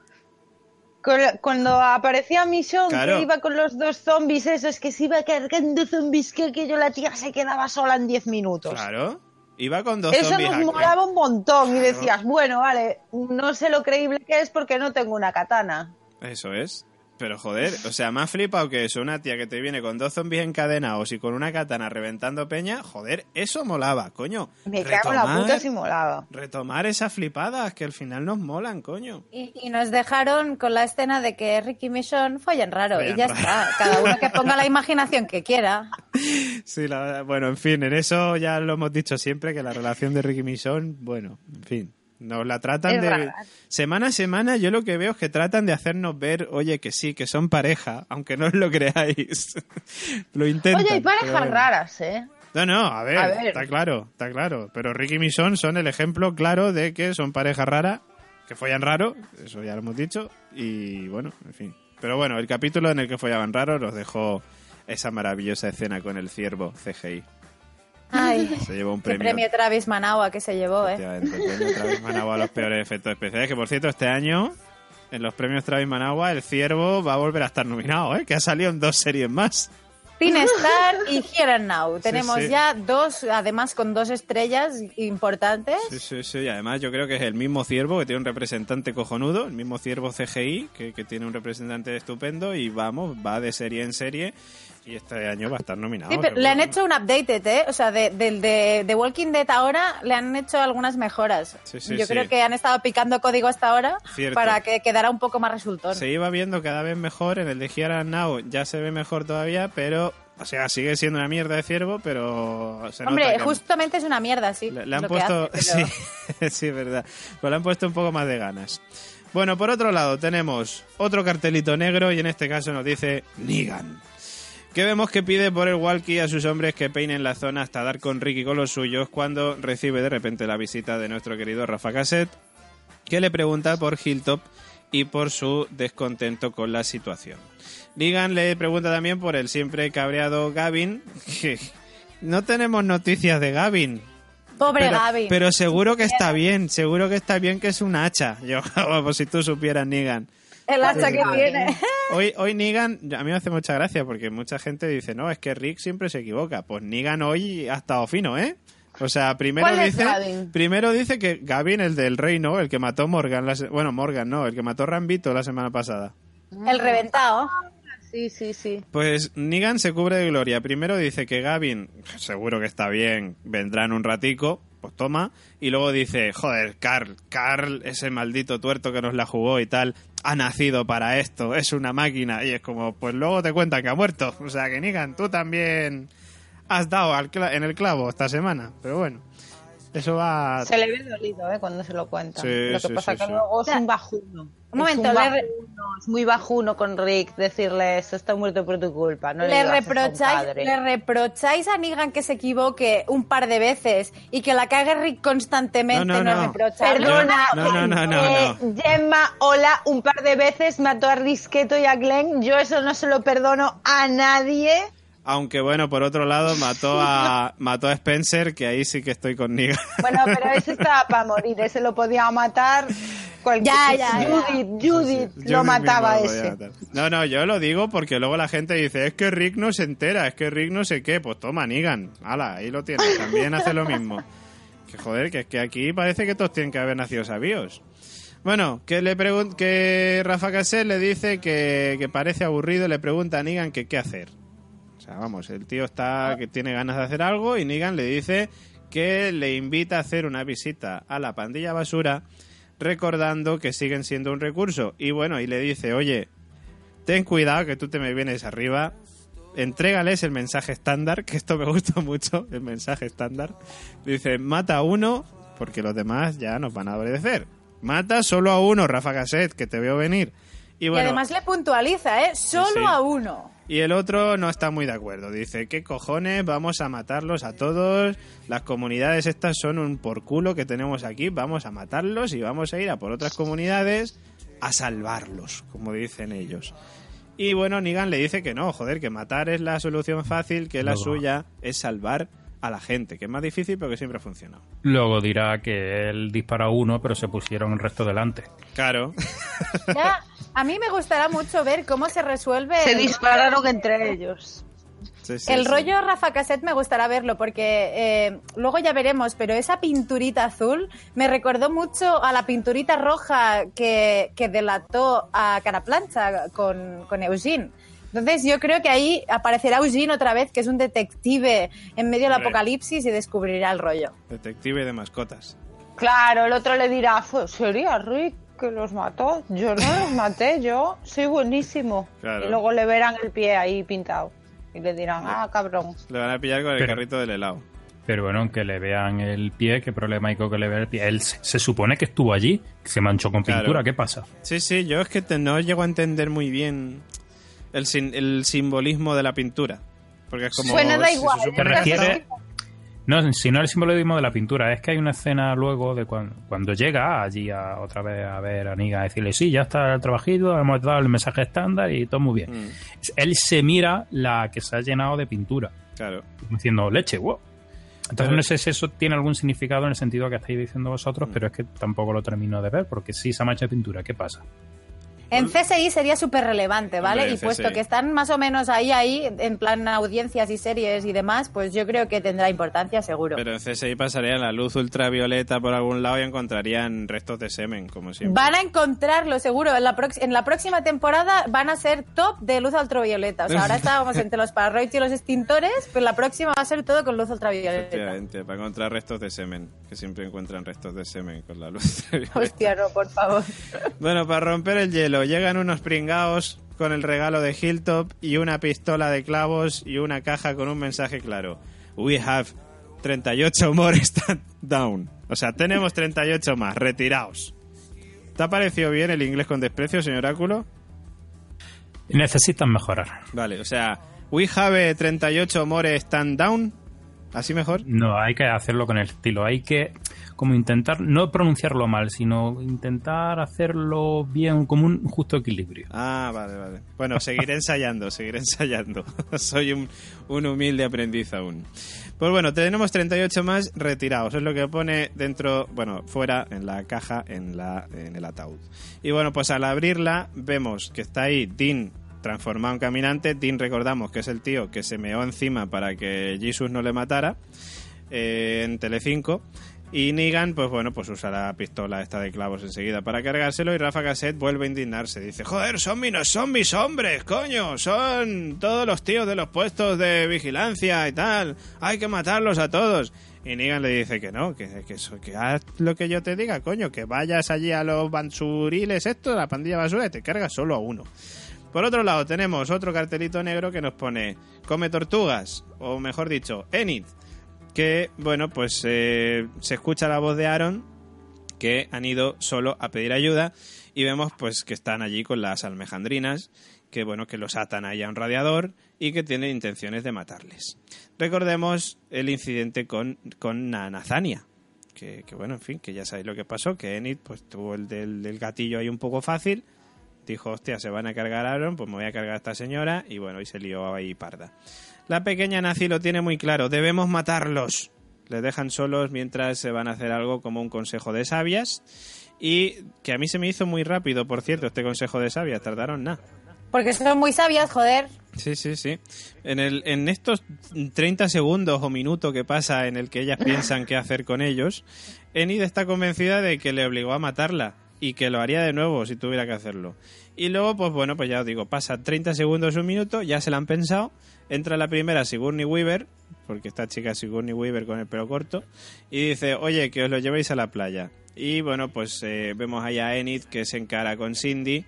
Speaker 2: Cu- Cuando aparecía Mission,
Speaker 1: Claro.
Speaker 2: que iba con los dos zombies, eso es que se iba cargando zombies, que aquello la tía se quedaba sola en 10 minutos.
Speaker 1: Claro. Iba con dos
Speaker 2: Eso
Speaker 1: zombies
Speaker 2: nos molaba un montón y decías, bueno, vale, no sé lo creíble que es porque no tengo una katana.
Speaker 1: Eso es. Pero joder, o sea, más flipado que eso, una tía que te viene con dos zombies encadenados y con una katana reventando peña, joder, eso molaba, coño.
Speaker 2: Me cago en la
Speaker 1: Retomar-
Speaker 2: puta si molaba.
Speaker 1: Retomar esas flipadas que al final nos molan, coño.
Speaker 4: Y, y nos dejaron con la escena de que Ricky Michonne follan raro
Speaker 1: Follan
Speaker 4: y ya
Speaker 1: raro.
Speaker 4: está. Cada uno que ponga la imaginación que quiera.
Speaker 1: Sí, la verdad, bueno, en fin, en eso ya lo hemos dicho siempre, que la relación de Ricky Michonne, bueno, en fin, nos la tratan
Speaker 2: Es
Speaker 1: de...
Speaker 2: rara.
Speaker 1: Semana a semana yo lo que veo es que tratan de hacernos ver, oye, que sí, que son pareja, aunque no os lo creáis. lo intentan.
Speaker 2: Oye, hay parejas
Speaker 1: bueno.
Speaker 2: raras, ¿eh?
Speaker 1: No, no, a ver,
Speaker 2: A ver.
Speaker 1: está claro, está claro. Pero Ricky y Michonne son el ejemplo claro de que son pareja rara, que follan raro, eso ya lo hemos dicho, y bueno, en fin. Pero bueno, el capítulo en el que follaban raro nos dejó esa maravillosa escena con el ciervo CGI.
Speaker 4: Ay,
Speaker 1: Se llevó un premio.
Speaker 4: premio Travis Manawa que se llevó, ¿eh?
Speaker 1: El premio Travis Managua a los peores efectos especiales. Que por cierto, este año, en los premios Travis Managua, el ciervo va a volver a estar nominado, ¿eh? Que ha salido en dos series más.
Speaker 4: Pin Star y Here and Now. Tenemos
Speaker 1: sí.
Speaker 4: ya dos, además con dos estrellas importantes.
Speaker 1: Sí, sí, sí. Y además yo creo que es el mismo ciervo que tiene un representante cojonudo, el mismo ciervo CGI que, que tiene un representante estupendo y vamos, va de serie en serie y este año va a estar nominado.
Speaker 4: Sí, pero le han hecho un updated, ¿eh? O sea, de, del de, de Walking Dead ahora le han hecho algunas mejoras.
Speaker 1: Sí, sí,
Speaker 4: Yo
Speaker 1: sí.
Speaker 4: creo que han estado picando código hasta ahora
Speaker 1: Cierto.
Speaker 4: para que quedara un poco más resultón.
Speaker 1: Se iba viendo cada vez mejor, en el de Here and Now ya se ve mejor todavía, pero... O sea, sigue siendo una mierda de ciervo, pero... Se nota
Speaker 4: Hombre,
Speaker 1: que han-
Speaker 4: justamente es una mierda, sí.
Speaker 1: Le, le han puesto,
Speaker 4: hace, pero-
Speaker 1: sí, sí, verdad. Pues le han puesto un poco más de ganas. Bueno, por otro lado tenemos otro cartelito negro y en este caso nos dice Nigan. Que vemos que pide por el walkie a sus hombres que peinen la zona hasta dar con Ricky con los suyos cuando recibe de repente la visita de nuestro querido Rafa Cassette que le pregunta por Hilltop y por su descontento con la situación. Negan le pregunta también por el siempre cabreado Gavin, que no tenemos noticias de Gavin.
Speaker 4: Pobre
Speaker 1: pero,
Speaker 4: Gavin.
Speaker 1: pero seguro que está bien, seguro que está bien que es un hacha. Yo, como si tú supieras, Negan.
Speaker 4: El hacha que tiene.
Speaker 1: Hoy, hoy Negan, a mí me hace mucha gracia porque mucha gente dice, no, es que Rick siempre se equivoca. Pues Negan hoy ha estado fino, ¿eh? O sea, primero
Speaker 2: ¿Cuál es
Speaker 1: dice,
Speaker 2: Gavin?
Speaker 1: primero dice que Gavin, el del reino, el que mató Morgan, la se- bueno, Morgan no, el que mató Rambito la semana pasada.
Speaker 4: El reventado.
Speaker 2: Sí, sí, sí.
Speaker 1: Pues Negan se cubre de gloria. Primero dice que Gavin, seguro que está bien, vendrá en un ratico, pues toma. Y luego dice, joder, Carl, Carl, ese maldito tuerto que nos la jugó y tal, ha nacido para esto, es una máquina. Y es como, pues luego te cuenta que ha muerto. O sea que Negan, tú también has dado al cla- en el clavo esta semana. Pero bueno, eso va...
Speaker 2: Se le ve dolido, ¿eh? Cuando se lo cuenta.
Speaker 1: Sí,
Speaker 2: lo que
Speaker 1: sí,
Speaker 2: pasa
Speaker 1: sí,
Speaker 2: que
Speaker 1: sí.
Speaker 2: luego es un bajuno.
Speaker 4: Un momento,
Speaker 2: es, un
Speaker 4: le
Speaker 2: bajuno, es muy bajuno con Rick decirle esto está muerto por tu culpa. No le,
Speaker 4: le, reprocháis, le reprocháis a Negan que se equivoque un par de veces y que la cague Rick constantemente.
Speaker 1: No, no,
Speaker 4: nos
Speaker 1: no.
Speaker 4: reprocha.
Speaker 2: Perdona,
Speaker 1: No, no, no, no,
Speaker 2: eh, Gemma, hola, un par de veces mató a Risqueto y a Glenn. Yo eso no se lo perdono a nadie.
Speaker 1: Aunque bueno, por otro lado, mató a, mató a Spencer, que ahí sí que estoy con Negan.
Speaker 2: Bueno, pero ese estaba para morir, ese lo podía matar cualquier...
Speaker 4: Ya, ya, ya.
Speaker 2: Judith, Judith
Speaker 1: Sí,
Speaker 2: lo mataba
Speaker 1: lo
Speaker 2: ese.
Speaker 1: No, no, yo lo digo porque luego la gente dice, es que Rick no se entera, es que Rick no sé qué. Pues toma, Negan. Hala, ahí lo tienes. También hace lo mismo. Que joder, que es que aquí parece que todos tienen que haber nacido sabios. Bueno, que le pregun- que Rafa Cassel le dice que, que parece aburrido, le pregunta a Negan que qué hacer. O sea, vamos, el tío está que tiene ganas de hacer algo y Negan le dice que le invita a hacer una visita a la pandilla basura recordando que siguen siendo un recurso. Y bueno, y le dice, oye, ten cuidado que tú te me vienes arriba, entrégales el mensaje estándar, que esto me gusta mucho, el mensaje estándar. Dice, mata a uno porque los demás ya nos van a obedecer. Mata solo a uno, Rafa Gasset, que te veo venir.
Speaker 4: Y, además le puntualiza, ¿eh? Solo a uno.
Speaker 1: Y el otro no está muy de acuerdo. Dice, ¿qué cojones? Vamos a matarlos a todos. Las comunidades estas son un por culo que tenemos aquí. Vamos a matarlos y vamos a ir a por otras comunidades a salvarlos, como dicen ellos. Y bueno, Nigan le dice que no, joder, que matar es la solución fácil, que la suya es salvar a la gente, que es más difícil pero que siempre ha funcionado.
Speaker 3: Luego dirá que él dispara uno, pero se pusieron el resto delante.
Speaker 1: Claro.
Speaker 4: a mí me gustará mucho ver cómo se resuelve.
Speaker 2: Se dispararon entre ellos.
Speaker 4: el rollo Rafa Cassette me gustará verlo porque eh, luego ya veremos, pero esa pinturita azul me recordó mucho a la pinturita roja que, que delató a Caraplancha con, con Eugene. Entonces yo creo que ahí aparecerá Eugene otra vez, que es un detective en medio del apocalipsis y descubrirá el rollo.
Speaker 1: Detective de mascotas.
Speaker 2: Claro, el otro le dirá, sería Rick que los mató. Yo no los maté, yo soy buenísimo. Y luego le verán el pie ahí pintado. Y le dirán, ah, cabrón.
Speaker 1: Le van a pillar con el carrito del helado.
Speaker 3: Pero bueno, aunque le vean el pie, ¿qué problema hay con que le vean el pie? Él se, supone que estuvo allí, que se manchó con pintura, ¿qué pasa?
Speaker 1: Sí, sí, yo es que no llego a entender muy bien el, el simbolismo de la pintura. Porque es como.
Speaker 4: Suena da igual.
Speaker 3: ¿Te refiere.? No, si no el simbolismo de la pintura, es que hay una escena luego de cuando, llega allí a, otra vez a ver a Niga a decirle, sí, ya está el trabajito, hemos dado el mensaje estándar y todo muy bien. Mm. Él se mira la que se ha llenado de pintura.
Speaker 1: Claro.
Speaker 3: Diciendo, leche, wow. Entonces no sé si eso tiene algún significado en el sentido que estáis diciendo vosotros, mm. pero es que tampoco lo termino de ver, porque si esa mancha de pintura, ¿qué pasa?
Speaker 4: En CSI sería súper relevante, ¿vale? y puesto que están más o menos ahí, ahí, en plan audiencias y series y demás, pues yo creo que tendrá importancia seguro.
Speaker 1: Pero en CSI pasaría la luz ultravioleta por algún lado y encontrarían restos de semen, como siempre.
Speaker 4: Van a encontrarlo seguro. En la, en la próxima temporada van a ser top de luz ultravioleta. O sea, ahora estábamos entre los parroids y los extintores, pero la próxima va a ser todo con luz ultravioleta.
Speaker 1: Efectivamente, va a encontrar restos de semen, que siempre encuentran restos de semen con la luz ultravioleta.
Speaker 4: Hostia, no, por favor.
Speaker 1: bueno, para romper el hielo llegan unos pringaos con el regalo de Hilltop y una pistola de clavos y una caja con un mensaje claro. We have 38 more stand down. O sea, tenemos 38 más, retiraos. ¿Te ha parecido bien el inglés con desprecio, señor Áculo?
Speaker 3: Necesitan mejorar.
Speaker 1: Vale, o sea, we have 38 more stand down. ¿Así mejor?
Speaker 3: No, hay que hacerlo con el estilo. Hay que como intentar no pronunciarlo mal, sino intentar hacerlo bien, como un justo equilibrio.
Speaker 1: Ah, vale, vale. Bueno, seguiré ensayando, seguiré ensayando. Soy un, un, humilde aprendiz aún. Pues bueno, tenemos 38 más retirados, es lo que pone dentro, bueno, fuera en la caja, en, la, en el ataúd. Y bueno, pues al abrirla vemos que está ahí Dean transformado en caminante. Dean recordamos que es el tío que se meó encima para que Jesus no le matara eh, en Telecinco. Y Negan, pues bueno, pues usa la pistola esta de clavos enseguida para cargárselo y Rafa Cassette vuelve a indignarse. Dice, joder, son mis, son mis hombres, coño, son todos los tíos de los puestos de vigilancia y tal. Hay que matarlos a todos. Y Negan le dice que no, que, que, que haz lo que yo te diga, coño, que vayas allí a los bansuriles esto, la pandilla basura, y te cargas solo a uno. Por otro lado, tenemos otro cartelito negro que nos pone Come tortugas, o mejor dicho, Enid que, bueno, pues eh, se escucha la voz de Aaron que han ido solo a pedir ayuda y vemos pues que están allí con las almejandrinas que bueno que los atan ahí a un radiador y que tienen intenciones de matarles. Recordemos el incidente con, con Nazania, que, que, bueno, en fin, que ya sabéis lo que pasó, que Enid pues tuvo el del, gatillo ahí un poco fácil, dijo, hostia, se van a cargar a Aaron, pues me voy a cargar a esta señora y bueno, y se lió ahí parda. La pequeña nazi lo tiene muy claro, debemos matarlos. Les dejan solos mientras se van a hacer algo como un consejo de sabias. Y que a mí se me hizo muy rápido, por cierto, este consejo de sabias, tardaron nada.
Speaker 4: Porque son muy sabias, joder.
Speaker 1: Sí, sí, sí. En, el, en estos 30 segundos o minutos que pasa en el que ellas piensan qué hacer con ellos, Enid está convencida de que le obligó a matarla y que lo haría de nuevo si tuviera que hacerlo. Y luego, pues bueno, pues ya os digo, pasa 30 segundos, un minuto, ya se la han pensado entra la primera Sigourney Weaver, porque esta chica es Sigourney Weaver con el pelo corto, y dice, oye, que os lo llevéis a la playa. Y bueno, pues eh, vemos ahí a Enid que se encara con Cindy,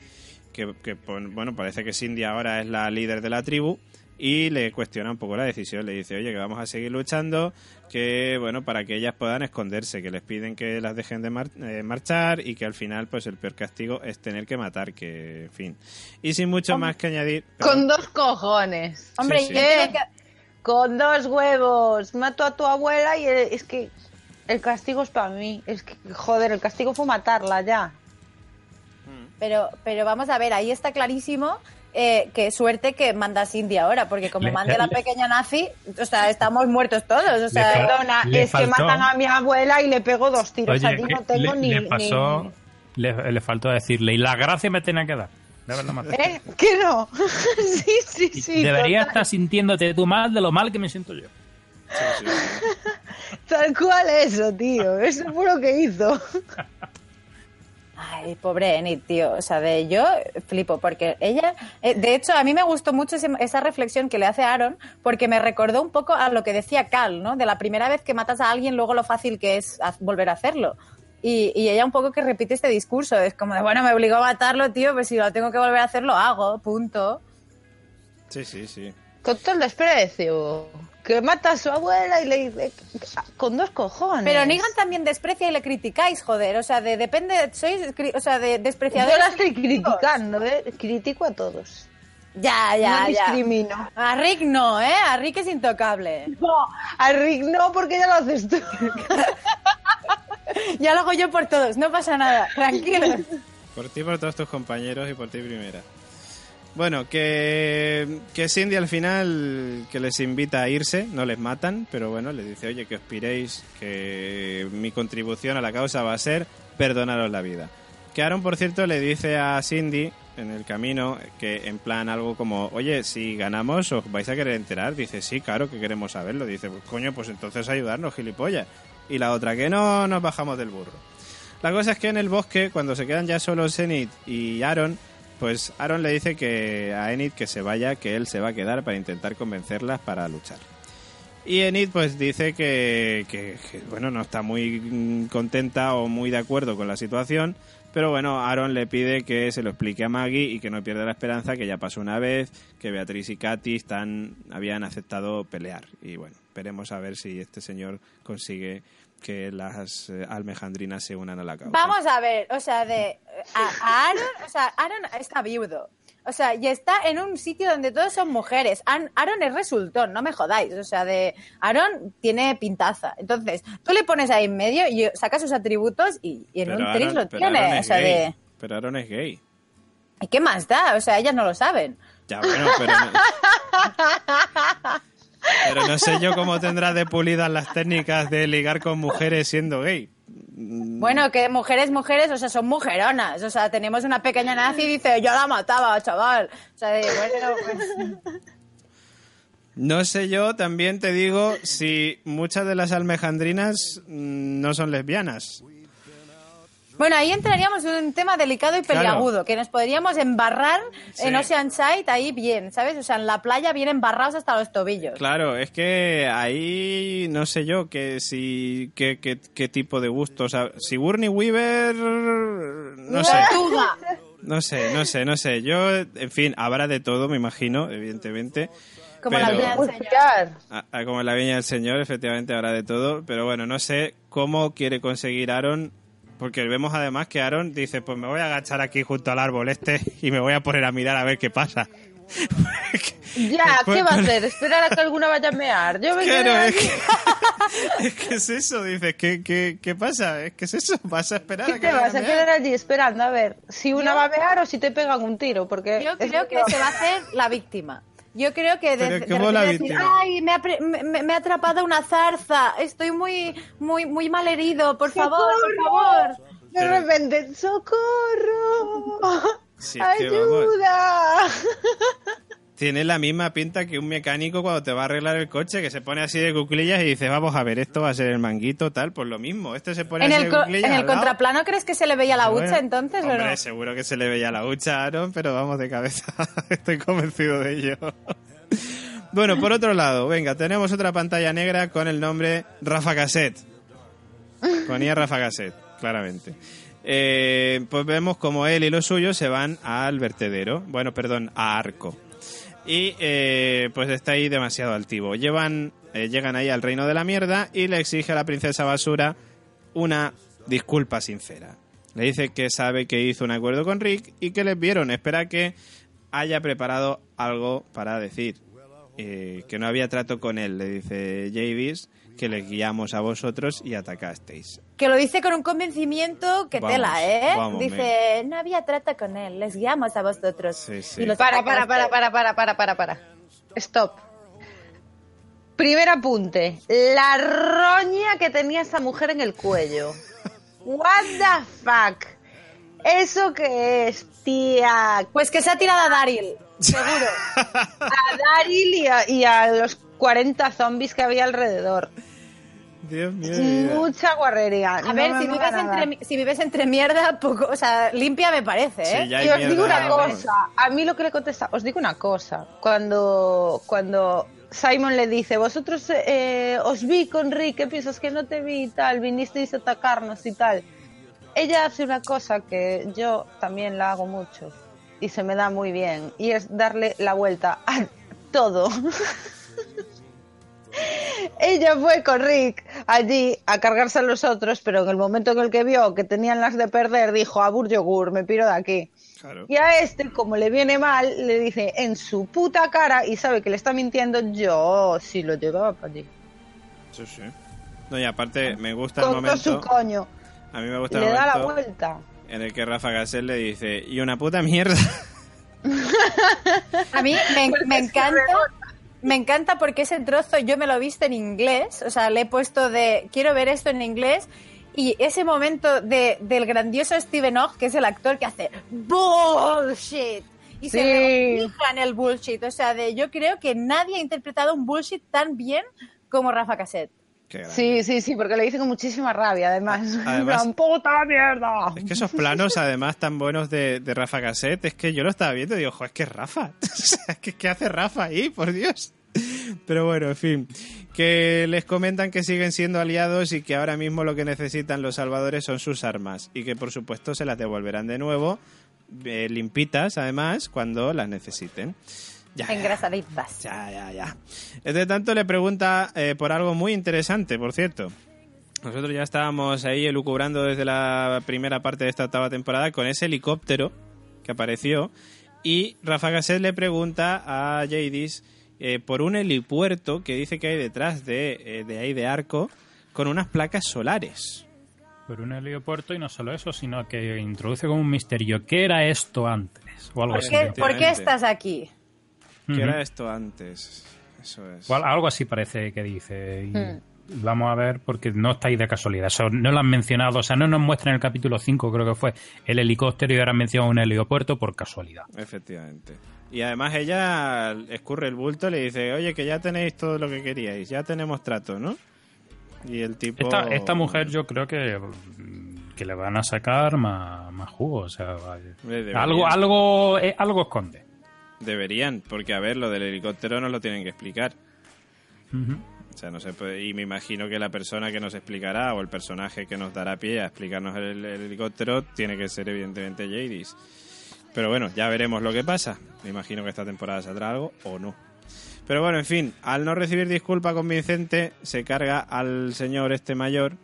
Speaker 1: que, que, bueno, parece que Cindy ahora es la líder de la tribu, y le cuestiona un poco la decisión. Le dice, oye, que vamos a seguir luchando que bueno para que ellas puedan esconderse que les piden que las dejen de eh, marchar y que al final pues el peor castigo es tener que matar que en fin. Y sin mucho más que añadir
Speaker 2: con dos cojones.
Speaker 4: Hombre
Speaker 2: con dos huevos mato a tu abuela y es que el castigo es para mí. Es que joder el castigo fue matarla ya.
Speaker 4: Pero pero vamos a ver ahí está clarísimo eh, qué suerte que manda Cindy ahora, porque como mande la pequeña nazi, o sea, estamos muertos todos. O sea,
Speaker 2: perdona, es que matan a mi abuela y le pego dos tiros. a ti no tengo
Speaker 3: ni, le, pasó, Le, faltó decirle, y la gracia me tenía que dar.
Speaker 2: ¿Eh? ¿Qué no? sí, sí, sí.
Speaker 3: Debería estar sintiéndote tú mal de lo mal que me siento yo.
Speaker 2: Tal cual eso, tío. Eso fue lo que hizo.
Speaker 4: Ay, pobre Enid, tío. O sea, de yo flipo, porque ella. Eh, de hecho, a mí me gustó mucho esa reflexión que le hace Aaron, porque me recordó un poco a lo que decía Cal, ¿no? De la primera vez que matas a alguien, luego lo fácil que es volver a hacerlo. Y, ella un poco que repite este discurso. Es como de, bueno, me obligó a matarlo, tío, pues si lo tengo que volver a hacer, lo hago, punto.
Speaker 1: Sí, sí, sí.
Speaker 2: Con todo el desprecio que mata a su abuela y le dice con dos cojones.
Speaker 4: Pero Negan también desprecia y le criticáis, joder. O sea, de, depende, sois, o sea, de despreciadores.
Speaker 2: Yo la estoy criticando, ¿eh? Critico a todos.
Speaker 4: Ya, ya,
Speaker 2: no discrimino.
Speaker 4: A Rick no, ¿eh? A Rick es intocable.
Speaker 2: No, a Rick no, porque ya lo haces tú.
Speaker 4: ya lo hago yo por todos, no pasa nada, tranquilo.
Speaker 1: Por ti, por todos tus compañeros y por ti primera. Bueno, que, que Cindy al final que les invita a irse, no les matan, pero bueno, les dice, oye, que os piréis, que mi contribución a la causa va a ser perdonaros la vida. Que Aaron, por cierto, le dice a Cindy en el camino que en plan algo como, oye, si ganamos os vais a querer enterar. Dice, sí, claro que queremos saberlo. Dice, pues coño, pues entonces ayudarnos, gilipollas. Y la otra, que no nos bajamos del burro. La cosa es que en el bosque, cuando se quedan ya solo Zenith y Aaron, pues Aaron le dice que a Enid que se vaya, que él se va a quedar para intentar convencerlas para luchar. Y Enid pues dice que, que, bueno, no está muy contenta o muy de acuerdo con la situación, pero bueno, Aaron le pide que se lo explique a Maggie y que no pierda la esperanza, que ya pasó una vez, que Beatriz y Katy están, habían aceptado pelear. Y bueno, veremos a ver si este señor consigue que las eh, almejandrinas se unan a la causa.
Speaker 4: Vamos a ver, o sea, de a, Aaron, o sea, Aaron está viudo. O sea, y está en un sitio donde todos son mujeres. Aaron es resultón, no me jodáis. O sea, de Aaron tiene pintaza. Entonces, tú le pones ahí en medio y saca sus atributos y, en un tris lo tiene. O sea, de...
Speaker 1: Pero Aaron es gay.
Speaker 4: ¿Y qué más da? O sea, ellas no lo saben.
Speaker 1: Ya, bueno, pero... Pero no sé yo cómo tendrá de pulidas las técnicas de ligar con mujeres siendo gay.
Speaker 4: Bueno, que mujeres, mujeres, o sea, son mujeronas. O sea, tenemos una pequeña nazi y dice, yo la mataba, chaval. O sea, bueno, pues...
Speaker 1: No sé yo, también te digo, si muchas de las almejandrinas mm, no son lesbianas.
Speaker 4: Bueno, ahí entraríamos en un tema delicado y peliagudo, que nos podríamos embarrar en Oceanside ahí bien, ¿sabes? O sea, en la playa bien embarrados hasta los tobillos.
Speaker 1: Claro, es que ahí no sé yo que si qué, qué, tipo de gusto, o sea, si Burnie Weaver no sé. No sé, no sé, no sé. Yo, en fin, habrá de todo, me imagino, evidentemente.
Speaker 4: Como la viña del
Speaker 1: señor. como la viña del señor, efectivamente habrá de todo. Pero bueno, no sé cómo quiere conseguir Aaron porque vemos además que Aaron dice, pues me voy a agachar aquí junto al árbol este y me voy a poner a mirar a ver qué pasa.
Speaker 2: ya, ¿qué va a hacer? ¿Esperar a que alguna vaya a mear? Yo me claro,
Speaker 1: es, que, es que es eso, dices, ¿qué, qué, qué pasa? Es que es eso, vas a esperar
Speaker 2: ¿Qué
Speaker 1: a que
Speaker 2: te vas a, quedar allí esperando a ver si una va a mear o si te pegan un tiro? Porque
Speaker 4: yo creo que se va a hacer la víctima. Yo creo que de,
Speaker 1: decir,
Speaker 4: ay, me ha, me, ha, atrapado una zarza, estoy muy, muy, muy mal herido, por favor, por favor.
Speaker 2: De repente, socorro, ayuda.
Speaker 1: Tiene la misma pinta que un mecánico cuando te va a arreglar el coche, que se pone así de cuclillas y dice, vamos a ver, esto va a ser el manguito, tal, pues lo mismo. Este se pone
Speaker 4: en
Speaker 1: así
Speaker 4: el
Speaker 1: de cuclillas.
Speaker 4: ¿En el contraplano crees que se le veía la hucha entonces?
Speaker 1: Hombre, seguro que se le veía la hucha, Aaron, pero vamos de cabeza. Estoy convencido de ello. bueno, por otro lado, venga, tenemos otra pantalla negra con el nombre Rafa Cassette. Ponía Rafa Cassette, claramente. Eh, pues vemos como él y los suyos se van al vertedero, bueno, perdón, a Arco. Y eh, pues está ahí demasiado altivo. Llevan, eh, llegan ahí al reino de la mierda y le exige a la princesa basura una disculpa sincera. Le dice que sabe que hizo un acuerdo con Rick y que les vieron. Espera que haya preparado algo para decir. Eh, que no había trato con él, le dice Javis, que le guiamos a vosotros y atacasteis.
Speaker 4: Que lo dice con un convencimiento que tela, ¿eh? dice, no había trato con él, les guiamos a vosotros.
Speaker 1: Sí, sí.
Speaker 2: Y para, para, para, para, para, para, para, para. Stop. Primer apunte. La roña que tenía esa mujer en el cuello. What the fuck. ¿Eso qué es, tía?
Speaker 4: Pues que se ha tirado a Daryl, seguro.
Speaker 2: a Daryl y a, los 40 zombies que había alrededor.
Speaker 1: Dios mío.
Speaker 2: Mucha guarrería.
Speaker 4: A ver, si vives, entre, si vives, entre, mierda, poco, o sea, limpia me parece, ¿eh?
Speaker 2: y os digo una cosa, a mí lo que le contesta, os digo una cosa, cuando, cuando Simon le dice, vosotros eh, os vi con Rick, ¿qué piensas que no te vi y tal? Vinisteis a atacarnos y tal ella hace una cosa que yo también la hago mucho y se me da muy bien y es darle la vuelta a todo. ella fue con Rick allí a cargarse a los otros, pero en el momento en el que vio que tenían las de perder, dijo, a yogur, me piro de aquí. Y a este, como le viene mal, le dice en su puta cara y sabe que le está mintiendo, yo sí lo llevaba para allí.
Speaker 1: Sí, sí. No, y aparte me gusta el momento...
Speaker 2: su coño.
Speaker 1: A mí me gusta
Speaker 2: y le da la vuelta.
Speaker 1: En el que Rafa Gasel le dice, y una puta mierda.
Speaker 4: A mí me, encanta. Me encanta porque ese trozo yo me lo he visto en inglés, o sea, le he puesto de quiero ver esto en inglés y ese momento de, del grandioso Steven Ogg, que es el actor que hace bullshit y se regocija en el bullshit, o sea, de yo creo que nadie ha interpretado un bullshit tan bien como Rafa Cassette.
Speaker 2: Sí, sí, sí, porque le dice con muchísima rabia, además. además puta mierda!
Speaker 1: Es que esos planos, además, tan buenos de, Rafa Cassette, es que yo lo estaba viendo y digo, es que es Rafa. ¿qué, hace Rafa ahí? Por Dios. Pero bueno, en fin, que les comentan que siguen siendo aliados y que ahora mismo lo que necesitan los salvadores son sus armas y que por supuesto se las devolverán de nuevo, eh, limpitas además, cuando las necesiten.
Speaker 4: Ya, Engrasaditas.
Speaker 1: Ya, ya, ya. Entre tanto, le pregunta eh, por algo muy interesante, por cierto. Nosotros ya estábamos ahí elucubrando desde la primera parte de esta octava temporada con ese helicóptero que apareció. Y Rafa Gasset le pregunta a Jadis eh, por un helipuerto que dice que hay detrás de, eh, de ahí de Arco con unas placas solares.
Speaker 3: Por un helipuerto y no solo eso, sino que introduce como un misterio. ¿Qué era esto antes? O algo
Speaker 4: así. ¿Por qué estás aquí?
Speaker 1: ¿Qué era esto antes? Eso es.
Speaker 3: algo así parece que dice. Hmm. Vamos a ver, porque no está ahí de casualidad. no lo han mencionado, o sea, no nos muestran en el capítulo 5, creo que fue, el helicóptero y ahora han mencionado un heliopuerto por casualidad.
Speaker 1: Efectivamente. Y además ella escurre el bulto y le dice, oye, que ya tenéis todo lo que queríais, ya tenemos trato, ¿no? Y el tipo...
Speaker 3: Esta, esta mujer yo creo que, que le van a sacar más, más jugo, o sea, algo, algo, eh, algo esconde.
Speaker 1: Deberían, porque a ver, lo del helicóptero nos lo tienen que explicar. O sea, no sé, y me imagino que la persona que nos explicará o el personaje que nos dará pie a explicarnos el, helicóptero tiene que ser evidentemente Jadis. Pero bueno, ya veremos lo que pasa. Me imagino que esta temporada saldrá algo o no. Pero bueno, en fin, al no recibir disculpa convincente, se carga al señor este mayor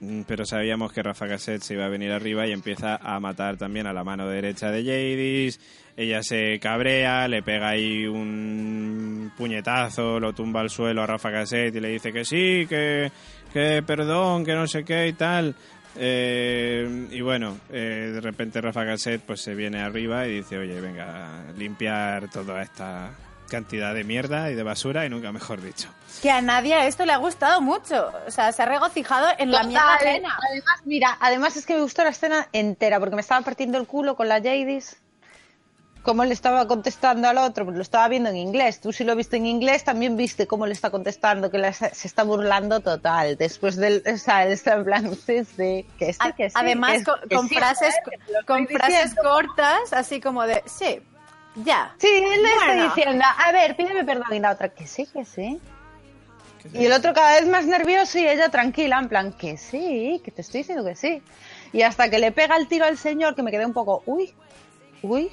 Speaker 1: Mm, pero sabíamos que Rafa Cassette se iba a venir arriba y empieza a matar también a la mano derecha de Jadis. Ella se cabrea, le pega ahí un puñetazo, lo tumba al suelo a Rafa Cassette y le dice que sí, que, que perdón, que no sé qué y tal. Eh, y bueno, eh, de repente Rafa Cassette pues se viene arriba y dice, oye, venga, limpiar toda esta cantidad de mierda y de basura y nunca mejor dicho.
Speaker 4: Que a nadie a esto le ha gustado mucho. O sea, se ha regocijado en la mierda
Speaker 2: Además, mira, además es que me gustó la escena entera porque me estaba partiendo el culo con la Jadis. Cómo le estaba contestando al otro, pues lo estaba viendo en inglés. Tú si lo viste en inglés también viste cómo le está contestando, que se está burlando total. Después del, o sea, él está en plan, sí, sí, que sí, que sí.
Speaker 4: Además, con, frases, con frases cortas, así como de, sí, ya.
Speaker 2: Sí, él le está diciendo, a ver, pídeme perdón. Y la otra, que sí, que sí. Y el otro cada vez más nervioso y ella tranquila, en plan, que sí, que te estoy diciendo que sí. Y hasta que le pega el tiro al señor, que me quedé un poco, uy, uy.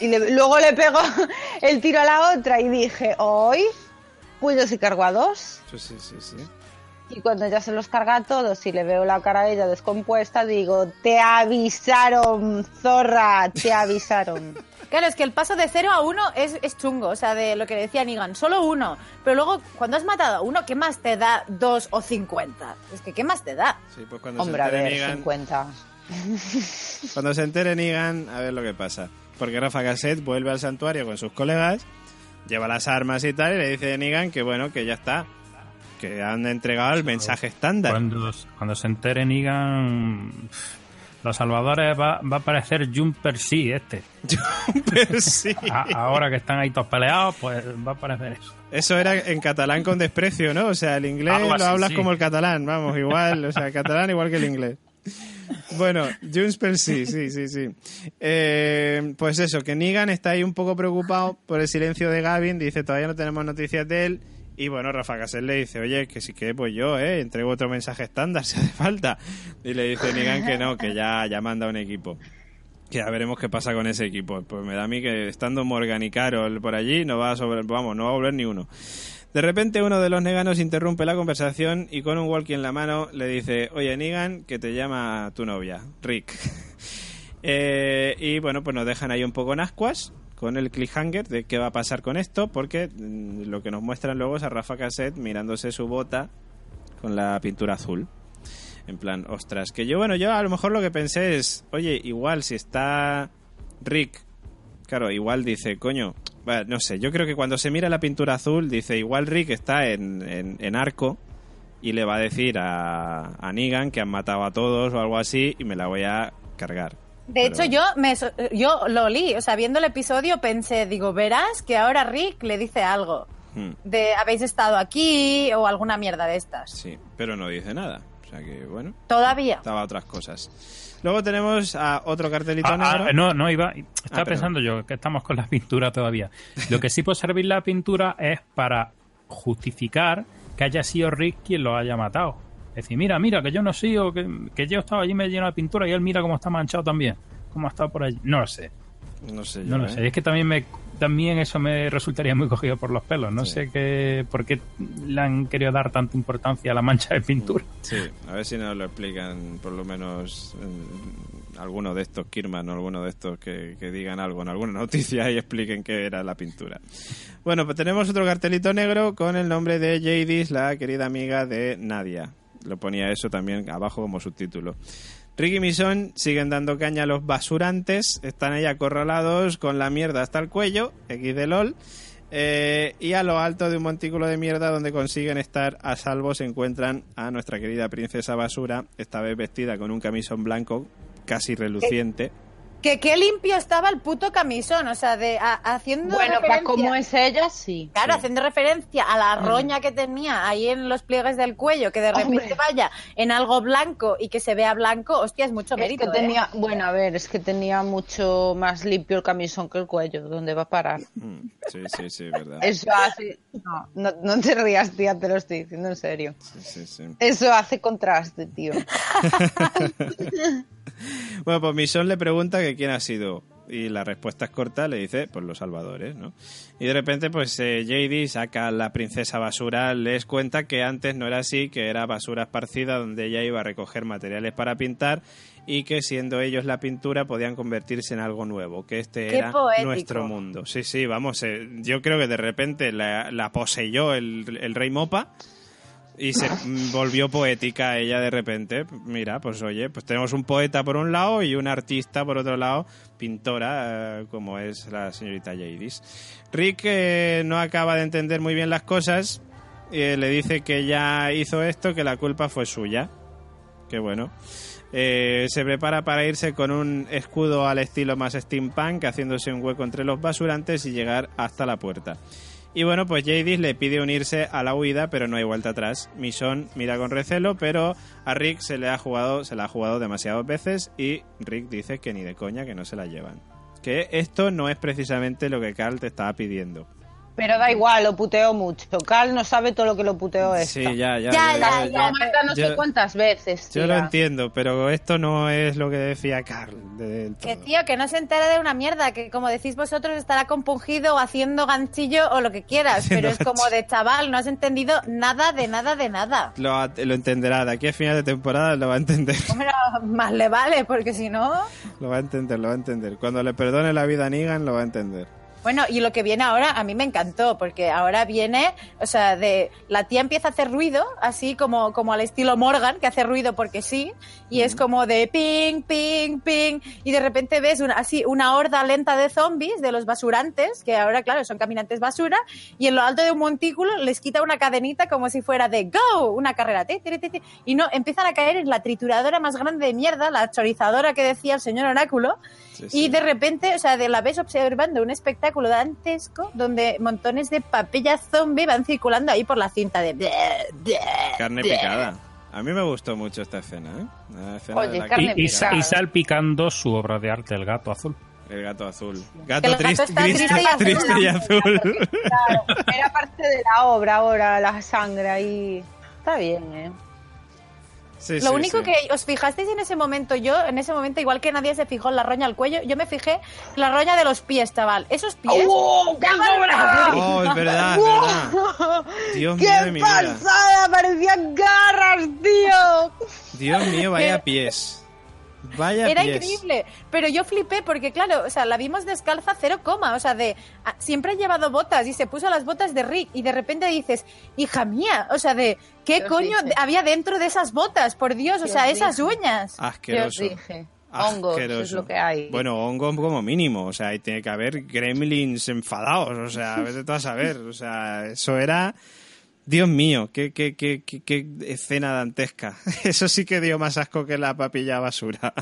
Speaker 2: Y luego le pego el tiro a la otra y dije, hoy, pues yo sí cargo a dos.
Speaker 1: Sí, sí, sí, sí.
Speaker 2: Y cuando ya se los carga a todos y le veo la cara a ella descompuesta, digo, te avisaron, zorra, te avisaron.
Speaker 4: Claro, es que el paso de 0 a 1 es, es, chungo, o sea, de lo que decía Nigan, solo uno. Pero luego, cuando has matado a uno, ¿qué más te da 2 o 50? Es que, ¿qué más te da?
Speaker 1: Sí, pues cuando
Speaker 2: Hombre,
Speaker 1: se
Speaker 2: a ver,
Speaker 1: Negan,
Speaker 2: 50.
Speaker 1: Cuando se entere Nigan, a ver lo que pasa. Porque Rafa Cassette vuelve al santuario con sus colegas, lleva las armas y tal, y le dice a Nigan que bueno, que ya está. Que han entregado el mensaje estándar.
Speaker 3: Cuando, cuando se entere Nigan, los salvadores va, va a aparecer Jumper sí este.
Speaker 1: Jumper sí.
Speaker 3: ahora que están ahí todos peleados, pues va a aparecer eso.
Speaker 1: Eso era en catalán con desprecio, ¿no? O sea, el inglés lo
Speaker 3: así,
Speaker 1: hablas
Speaker 3: sí.
Speaker 1: como el catalán, vamos, igual, o sea, el catalán igual que el inglés. Bueno, Junspel sí, sí, sí, sí. Eh, pues eso, que Negan está ahí un poco preocupado por el silencio de Gavin, dice todavía no tenemos noticias de él. Y bueno, Rafa Casel le dice, oye, que si que pues yo, eh, entrego otro mensaje estándar si hace falta. Y le dice Negan que no, que ya, ya manda un equipo. Que ya veremos qué pasa con ese equipo. Pues me da a mí que estando Morgan y Carol por allí, no va a sobre, vamos, no va a volver ni uno. De repente uno de los neganos interrumpe la conversación y con un walkie en la mano le dice, oye Negan, que te llama tu novia, Rick. Eh, y bueno, pues nos dejan ahí un poco en ascuas con el cliffhanger de qué va a pasar con esto, porque mm, lo que nos muestran luego es a Rafa Cassette mirándose su bota con la pintura azul. En plan, ostras, que yo, bueno, yo a lo mejor lo que pensé es, oye, igual si está Rick, claro, igual dice, coño, bueno, no sé, yo creo que cuando se mira la pintura azul, dice, igual Rick está en, en, en arco y le va a decir a, a Negan que han matado a todos o algo así y me la voy a cargar.
Speaker 4: De hecho, yo, me, yo lo olí, o sea, viendo el episodio pensé, digo, verás que ahora Rick le dice algo
Speaker 1: Hmm,
Speaker 4: de habéis estado aquí o alguna mierda de estas.
Speaker 1: sí, pero no dice nada. O sea que, bueno,
Speaker 4: Todavía.
Speaker 1: estaba otras cosas. Luego tenemos a otro cartelito
Speaker 3: Ah, ah,
Speaker 1: negro.
Speaker 3: no, no, iba. Estaba
Speaker 1: perdón.
Speaker 3: pensando yo que estamos con la pintura todavía. Lo que sí puede servir la pintura es para justificar que haya sido Rick quien lo haya matado. Es decir, mira, mira, que yo no sigo, que, que yo estaba allí me lleno de pintura y él mira cómo está manchado también. Cómo ha estado por allí. No lo sé.
Speaker 1: No sé yo,
Speaker 3: No lo
Speaker 1: ¿eh?
Speaker 3: sé. Es que también me también eso me resultaría muy cogido por los pelos. No
Speaker 1: Sí.
Speaker 3: sé qué, por qué le han querido dar tanta importancia a la mancha de pintura.
Speaker 1: Sí, a ver si nos lo explican, por lo menos en alguno de estos, Kirman o alguno de estos que, que digan algo en alguna noticia y expliquen qué era la pintura. Bueno, pues tenemos otro cartelito negro con el nombre de Jadis, la querida amiga de Nadia. Lo ponía eso también abajo como subtítulo. Rick y Mison siguen dando caña a los basurantes, están ahí acorralados con la mierda hasta el cuello, X de LOL, eh, y a lo alto de un montículo de mierda donde consiguen estar a salvo se encuentran a nuestra querida princesa basura, esta vez vestida con un camisón blanco casi reluciente.
Speaker 4: Que qué limpio estaba el puto camisón, o sea, de a- haciendo
Speaker 2: Bueno, para
Speaker 4: referencia-
Speaker 2: cómo es ella, sí.
Speaker 4: Claro,
Speaker 1: Sí.
Speaker 4: haciendo referencia a la roña que tenía ahí en los pliegues del cuello, que de repente
Speaker 2: Hombre.
Speaker 4: vaya en algo blanco y que se vea blanco, hostia, es mucho
Speaker 2: Es
Speaker 4: mérito.
Speaker 2: que
Speaker 4: ¿eh?
Speaker 2: tenía, bueno, a ver, es que tenía mucho más limpio el camisón que el cuello, ¿dónde va a parar?
Speaker 1: Mm, Sí, sí, sí, verdad.
Speaker 2: Eso hace, no, no, no te rías, tía, te lo estoy diciendo en serio.
Speaker 1: Sí, sí, sí.
Speaker 2: Eso hace contraste, tío.
Speaker 1: Bueno, pues Mison le pregunta que quién ha sido. Y la respuesta es corta, le dice, pues los salvadores, ¿no? Y de repente, pues eh, JD saca a la princesa basura, les cuenta que antes no era así, que era basura esparcida donde ella iba a recoger materiales para pintar y que siendo ellos la pintura podían convertirse en algo nuevo, que este
Speaker 4: Qué
Speaker 1: era
Speaker 4: poético.
Speaker 1: nuestro mundo. Sí, sí, vamos, eh, yo creo que de repente la, la poseyó el, el rey Mopa y se volvió poética ella de repente. Mira, pues oye, pues tenemos un poeta por un lado y un artista por otro lado, pintora, eh, como es la señorita Jadis. Rick eh, no acaba de entender muy bien las cosas. eh, le dice que ya hizo esto, que la culpa fue suya. Que bueno. Eh, se prepara para irse con un escudo al estilo más steampunk, haciéndose un hueco entre los basurantes y llegar hasta la puerta. Y bueno, pues Jadis le pide unirse a la huida, pero no hay vuelta atrás. Mission mira con recelo, pero a Rick se le ha jugado, se la ha jugado demasiadas veces y Rick dice que ni de coña que no se la llevan. Que esto no es precisamente lo que Carl te estaba pidiendo.
Speaker 2: Pero da igual, lo puteó mucho. Carl no sabe todo lo que lo puteó esto.
Speaker 1: Sí, ya, ya.
Speaker 4: Ya, ya,
Speaker 2: Lo mata no sé cuántas veces.
Speaker 1: Yo lo entiendo, pero esto no es lo que decía Carl. del
Speaker 4: Que tío, que no se entera de una mierda, que como decís vosotros estará compungido o haciendo ganchillo o lo que quieras,
Speaker 1: Haciendo
Speaker 4: pero es como de chaval, no has entendido nada de nada de nada.
Speaker 1: Lo, lo entenderá, de aquí a final de temporada lo va a entender.
Speaker 4: Más le vale, porque si no...
Speaker 1: Lo va a entender, lo va a entender. Cuando le perdone la vida a Negan, lo va a entender.
Speaker 4: Bueno, y lo que viene ahora a mí me encantó, porque ahora viene, o sea, de la tía empieza a hacer ruido, así como, como al estilo Morgan, que hace ruido porque sí, y es como de ping, ping, ping, y de repente ves una, así una horda lenta de zombies, de los basurantes, que ahora, claro, son caminantes basura, y en lo alto de un montículo les quita una cadenita como si fuera de go, una carrera, ti, ti, ti, y no, empiezan a caer en la trituradora más grande de mierda, la chorizadora que decía el señor Oráculo,
Speaker 1: Sí,
Speaker 4: y
Speaker 1: sí.
Speaker 4: de repente, o sea, de la ves observando un espectáculo dantesco donde montones de papillas zombie van circulando ahí por la cinta de...
Speaker 1: Carne picada. A mí me gustó mucho esta escena, ¿eh? La escena
Speaker 2: Oye,
Speaker 1: de la
Speaker 2: carne
Speaker 3: Y,
Speaker 2: picada.
Speaker 3: y salpicando su obra de arte, el gato azul.
Speaker 1: El gato azul. Gato
Speaker 4: gato
Speaker 1: triste, triste,
Speaker 4: triste y azul.
Speaker 1: triste y azul.
Speaker 2: Claro, era parte de la obra ahora, la sangre ahí. Está bien, ¿eh?
Speaker 1: Sí,
Speaker 4: Lo
Speaker 1: sí,
Speaker 4: único
Speaker 1: sí.
Speaker 4: que os fijasteis en ese momento, yo en ese momento, igual que nadie se fijó en la roña al cuello, yo me fijé en la roña de los pies, chaval. Esos pies...
Speaker 2: ¡Oh, qué sobra!
Speaker 1: Oh, es verdad, es verdad. Dios mío de
Speaker 2: ¡Qué
Speaker 1: vida.
Speaker 2: pasada! Parecían garras, tío.
Speaker 1: Dios mío, vaya pies. Vaya
Speaker 4: Era
Speaker 1: pies.
Speaker 4: increíble, pero yo flipé porque, claro, o sea, la vimos descalza cero coma, o sea, de siempre ha llevado botas y se puso las botas de Rick y de repente dices, hija mía, o sea, de qué
Speaker 2: ¿Qué os
Speaker 4: coño
Speaker 2: dije?
Speaker 4: había dentro de esas botas, por Dios, o
Speaker 2: ¿Qué
Speaker 4: sea, esas
Speaker 2: dije?
Speaker 4: uñas.
Speaker 2: ¿Qué os
Speaker 1: Asqueroso.
Speaker 2: dije? Hongos,
Speaker 1: Asqueroso.
Speaker 2: es lo que hay.
Speaker 1: Bueno, hongos como mínimo. O sea, ahí tiene que haber gremlins enfadados. O sea, a veces tú a saber. O sea, eso era. Dios mío, qué, qué, qué, qué, escena dantesca. Eso sí que dio más asco que la papilla basura.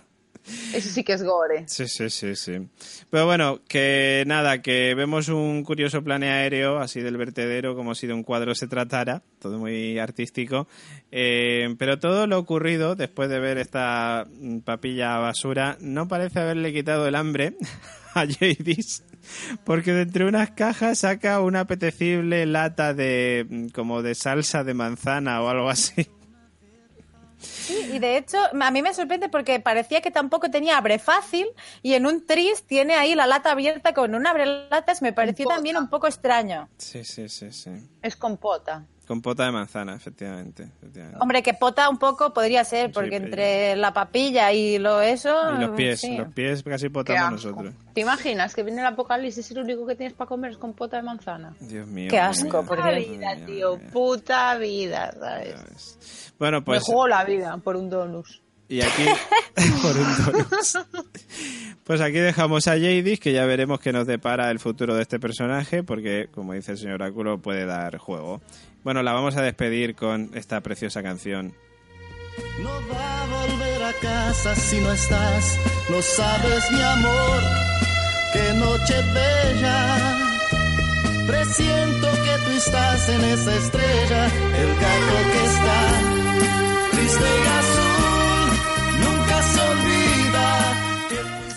Speaker 2: Eso sí que es gore.
Speaker 1: Sí, sí, sí, sí. Pero bueno, que nada, que vemos un curioso plane aéreo, así del vertedero, como si de un cuadro se tratara, todo muy artístico. Eh, pero todo lo ocurrido después de ver esta papilla basura no parece haberle quitado el hambre a Jadis, porque de entre unas cajas saca una apetecible lata de como de salsa de manzana o algo así.
Speaker 4: Sí, y de hecho, a mí me sorprende porque parecía que tampoco tenía abre fácil y en un tris tiene ahí la lata abierta con un abre latas, me pareció
Speaker 2: Compota.
Speaker 4: también un poco extraño.
Speaker 1: Sí, sí, sí, sí.
Speaker 2: Es compota.
Speaker 1: Compota de manzana, efectivamente. efectivamente.
Speaker 4: Hombre, que pota un poco podría ser, porque entre la papilla y lo eso...
Speaker 1: Y los pies,
Speaker 4: sí.
Speaker 1: los pies casi potamos nosotros.
Speaker 2: ¿Te imaginas que viene el apocalipsis y lo único que tienes para comer es compota de manzana?
Speaker 1: Dios mío.
Speaker 4: Qué asco, por
Speaker 2: Puta vida, tío. Puta vida, ¿sabes?
Speaker 1: Bueno,
Speaker 2: Me
Speaker 1: pues.
Speaker 2: juego la vida por un donus.
Speaker 1: Y aquí. por un donus. Pues aquí dejamos a Jadis, que ya veremos qué nos depara el futuro de este personaje, porque, como dice el señor Oráculo, puede dar juego. Bueno, la vamos a despedir con esta preciosa canción.
Speaker 5: No va a volver a casa si no estás, no sabes mi amor, qué noche bella. Presiento que tú estás en esa estrella, el gato que está triste y azul, nunca se olvida.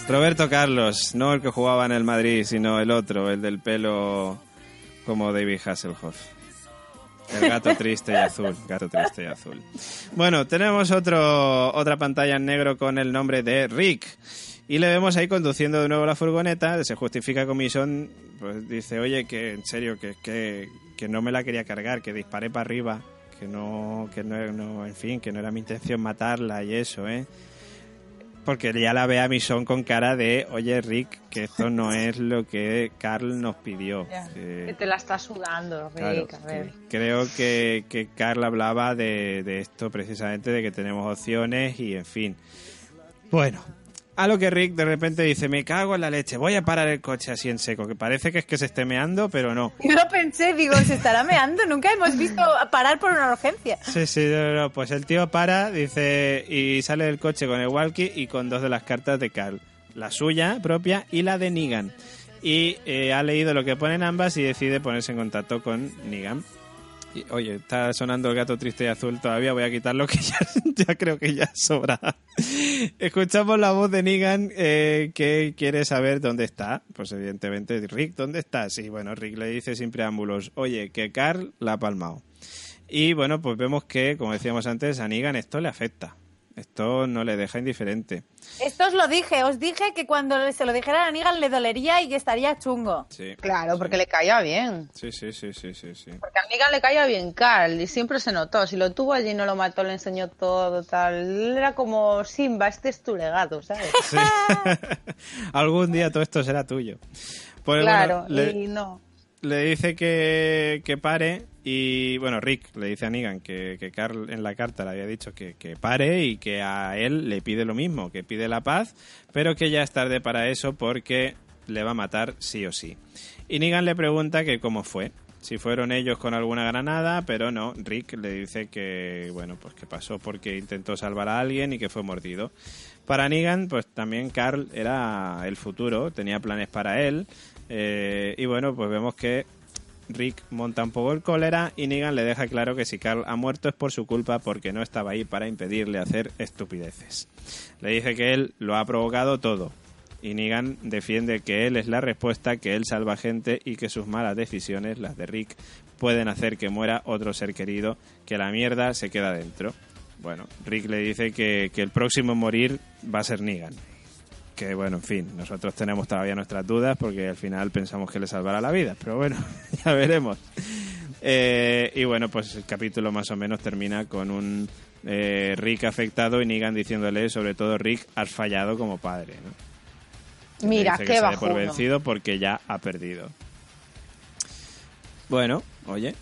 Speaker 1: Roberto Carlos, no el que jugaba en el Madrid, sino el otro, el del pelo como David Hasselhoff. El gato triste y azul, gato triste y azul. Bueno, tenemos otro, otra pantalla en negro con el nombre de Rick. Y le vemos ahí conduciendo de nuevo la furgoneta, se justifica con Mission, pues dice, oye, que en serio, que, que, que no me la quería cargar, que disparé para arriba, que no, que no, no, en fin, que no era mi intención matarla y eso, ¿eh? Porque ya la ve a Mission con cara de, oye Rick, que esto no es lo que Carl nos pidió. Que-
Speaker 2: Que te la está sudando,
Speaker 1: claro,
Speaker 2: Rick, a ver.
Speaker 1: que creo que, que Carl hablaba de, de esto precisamente, de que tenemos opciones y en fin. Bueno, a lo que Rick de repente dice, me cago en la leche, voy a parar el coche así en seco, que parece que es que se esté meando, pero no.
Speaker 4: Yo lo pensé, digo, se estará meando, nunca hemos visto parar por una urgencia.
Speaker 1: Sí, sí, no, no, pues el tío para, dice, y sale del coche con el walkie y con dos de las cartas de Carl. La suya propia y la de Negan. Y eh, ha leído lo que ponen ambas y decide ponerse en contacto con Negan. Oye, está sonando el gato triste y azul todavía, voy a quitarlo que ya, creo que ya sobra. Escuchamos la voz de Negan eh, que quiere saber dónde está. Pues evidentemente, Rick, ¿dónde estás? Y bueno, Rick le dice sin preámbulos, oye, que Carl la ha palmado. Y bueno, pues vemos que, como decíamos antes, a Negan esto le afecta. Esto no le deja indiferente.
Speaker 4: Esto os lo dije, os dije que cuando se lo dijera a Negan le dolería y que estaría chungo.
Speaker 1: Sí.
Speaker 2: Claro, porque le caía bien.
Speaker 1: Sí, sí, sí, sí, sí, sí.
Speaker 2: Porque a Negan le caía bien Carl y siempre se notó. Si lo tuvo allí no lo mató, le enseñó todo, tal. Era como Simba, este es tu legado, ¿sabes?
Speaker 1: Sí. Algún día todo esto será tuyo. Pues,
Speaker 2: claro,
Speaker 1: bueno, le,
Speaker 2: y no.
Speaker 1: Le dice que, que pare y bueno, Rick le dice a Negan que, que Carl en la carta le había dicho que, que pare y que a él le pide lo mismo, que pide la paz, pero que ya es tarde para eso porque le va a matar sí o sí. Y Negan le pregunta que cómo fue, si fueron ellos con alguna granada, pero no, Rick le dice que, bueno, pues que pasó porque intentó salvar a alguien y que fue mordido. Para Negan, pues también Carl era el futuro, tenía planes para él, eh, y bueno, pues vemos que Rick monta un poco el cólera y Negan le deja claro que si Carl ha muerto es por su culpa porque no estaba ahí para impedirle hacer estupideces. Le dice que él lo ha provocado todo. Y Negan defiende que él es la respuesta, que él salva gente y que sus malas decisiones, las de Rick, pueden hacer que muera otro ser querido, que la mierda se queda dentro. Bueno, Rick le dice que, que el próximo en morir va a ser Negan que bueno, en fin, nosotros tenemos todavía nuestras dudas porque al final pensamos que le salvará la vida, pero bueno, ya veremos. Eh, y bueno, pues el capítulo más o menos termina con un eh, Rick afectado y Negan diciéndole, sobre todo Rick, has fallado como padre, ¿no?
Speaker 2: Mira,
Speaker 1: que
Speaker 2: qué bajo.
Speaker 1: por vencido porque ya ha perdido. Bueno, oye,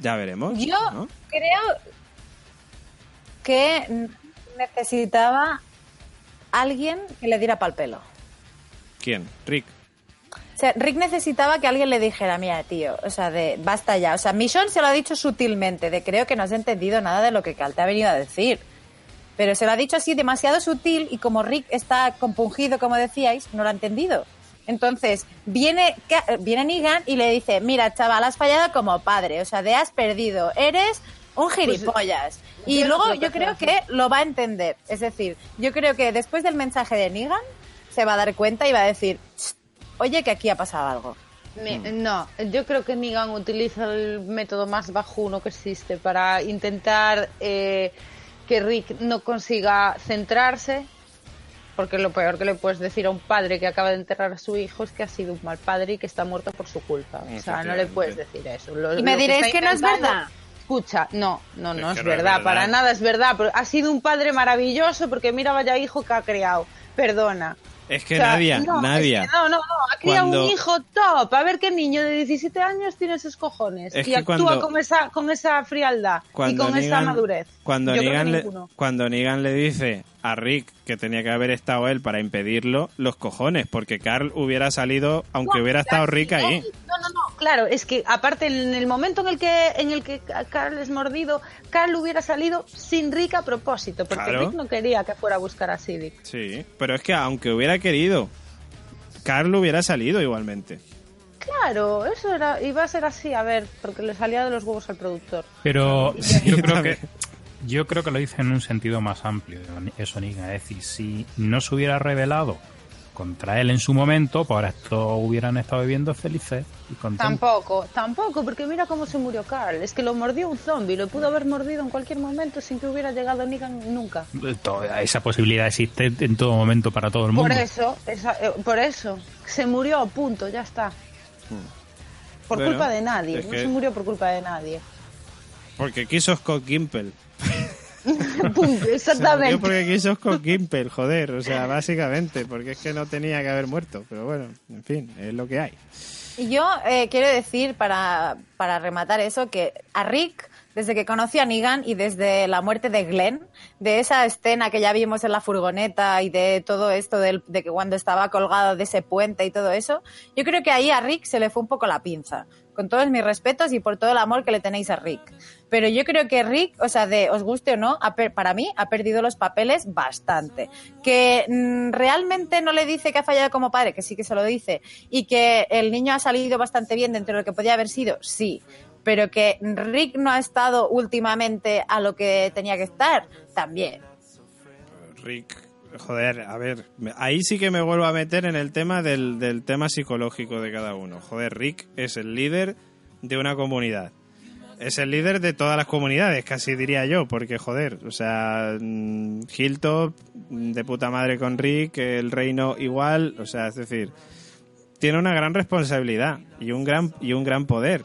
Speaker 1: ya veremos.
Speaker 4: Yo
Speaker 1: ¿no?
Speaker 4: creo que necesitaba alguien que le diera pal pelo.
Speaker 1: ¿Quién? Rick.
Speaker 4: O sea, Rick necesitaba que alguien le dijera, mira, tío, o sea, de basta ya. O sea, Mission se lo ha dicho sutilmente, de creo que no has entendido nada de lo que Cal te ha venido a decir. Pero se lo ha dicho así demasiado sutil y como Rick está compungido, como decíais, no lo ha entendido. Entonces, viene, viene Negan y le dice, mira, chaval, has fallado como padre, o sea, te has perdido, eres un gilipollas. y
Speaker 2: yo
Speaker 4: luego yo creo que lo va a entender. Es decir, yo creo que después del mensaje de Negan, se va a dar cuenta y va a decir, "Ch, oye, que aquí ha pasado algo.
Speaker 2: Me- No, yo creo que Negan utiliza el método más bajuno que existe para intentar eh, que Rick no consiga centrarse. Porque lo peor que le puedes decir a un padre que acaba de enterrar a su hijo es que ha sido un mal padre y que está muerto por su culpa. O sea, no le puedes decir eso. Lo-
Speaker 4: Y me diréis que no es verdad.
Speaker 2: Escucha, no, no, no es, verdad,
Speaker 1: verdad.
Speaker 2: para nada es verdad. Pero ha sido un padre maravilloso porque mira vaya hijo que ha creado. Perdona.
Speaker 1: Es que
Speaker 2: O sea,
Speaker 1: Nadia,
Speaker 2: no,
Speaker 1: Nadia.
Speaker 2: es que no, no, no, ha criado
Speaker 1: Cuando-
Speaker 2: un hijo top. A ver qué niño de 17 años tiene esos cojones
Speaker 1: Es
Speaker 2: y actúa
Speaker 1: cuando-
Speaker 2: con esa con esa frialdad y con esa madurez.
Speaker 1: Cuando Negan, le, cuando Negan le dice a Rick que tenía que haber estado él para impedirlo, los cojones, porque Carl hubiera salido, aunque hubiera estado Rick ahí.
Speaker 2: No, no, no, claro, es que aparte en el momento en el que en el que Carl es mordido, Carl hubiera salido sin Rick a propósito, porque
Speaker 1: Claro.
Speaker 2: Rick no quería que fuera a buscar a Siddiq.
Speaker 1: Sí, pero es que aunque hubiera querido, Carl hubiera salido igualmente.
Speaker 2: Claro, eso era iba a ser así, a ver, porque le salía de los huevos al productor.
Speaker 3: Pero yo creo que yo creo que lo dice en un sentido más amplio, eso Niga. Es decir, si no se hubiera revelado contra él en su momento, pues ahora esto hubieran estado viviendo felices y contentos.
Speaker 2: Tampoco, tampoco, porque mira cómo se murió Carl. Es que lo mordió un zombie, lo pudo haber mordido en cualquier momento sin que hubiera llegado Negan nunca.
Speaker 3: Toda esa posibilidad existe en todo momento para todo el mundo.
Speaker 2: Por eso, esa- eh, por eso, se murió, punto, ya está. Por
Speaker 1: Bueno,
Speaker 2: culpa de nadie,
Speaker 1: es
Speaker 2: no
Speaker 1: que-
Speaker 2: se murió por culpa de nadie.
Speaker 1: Porque quiso Scott Gimple.
Speaker 2: Exactamente.
Speaker 1: porque quiso Scott Gimple, joder, o sea, básicamente, porque es que no tenía que haber muerto. Pero bueno, en fin, es lo que hay.
Speaker 4: Y yo eh, quiero decir, para, para rematar eso, que a Rick, desde que conoció a Negan y desde la muerte de Glenn, de esa escena que ya vimos en la furgoneta y de todo esto del- de que cuando estaba colgado de ese puente y todo eso, yo creo que ahí a Rick se le fue un poco la pinza. Con todos mis respetos y por todo el amor que le tenéis a Rick. Pero yo creo que Rick, o sea, de os guste o no, para mí ha perdido los papeles bastante. Que mm, realmente no le dice que ha fallado como padre, que sí que se lo dice, y que el niño ha salido bastante bien dentro de lo que podía haber sido, sí. pero que Rick no ha estado últimamente a lo que tenía que estar, también.
Speaker 1: Rick, joder, a ver, ahí sí que me vuelvo a meter en el tema del, del tema psicológico de cada uno. Joder, Rick es el líder de una comunidad es el líder de todas las comunidades, casi diría yo, porque joder, o sea, mm, Hilltop de puta madre con Rick, el reino igual, o sea, es decir, tiene una gran responsabilidad y un gran y un gran poder.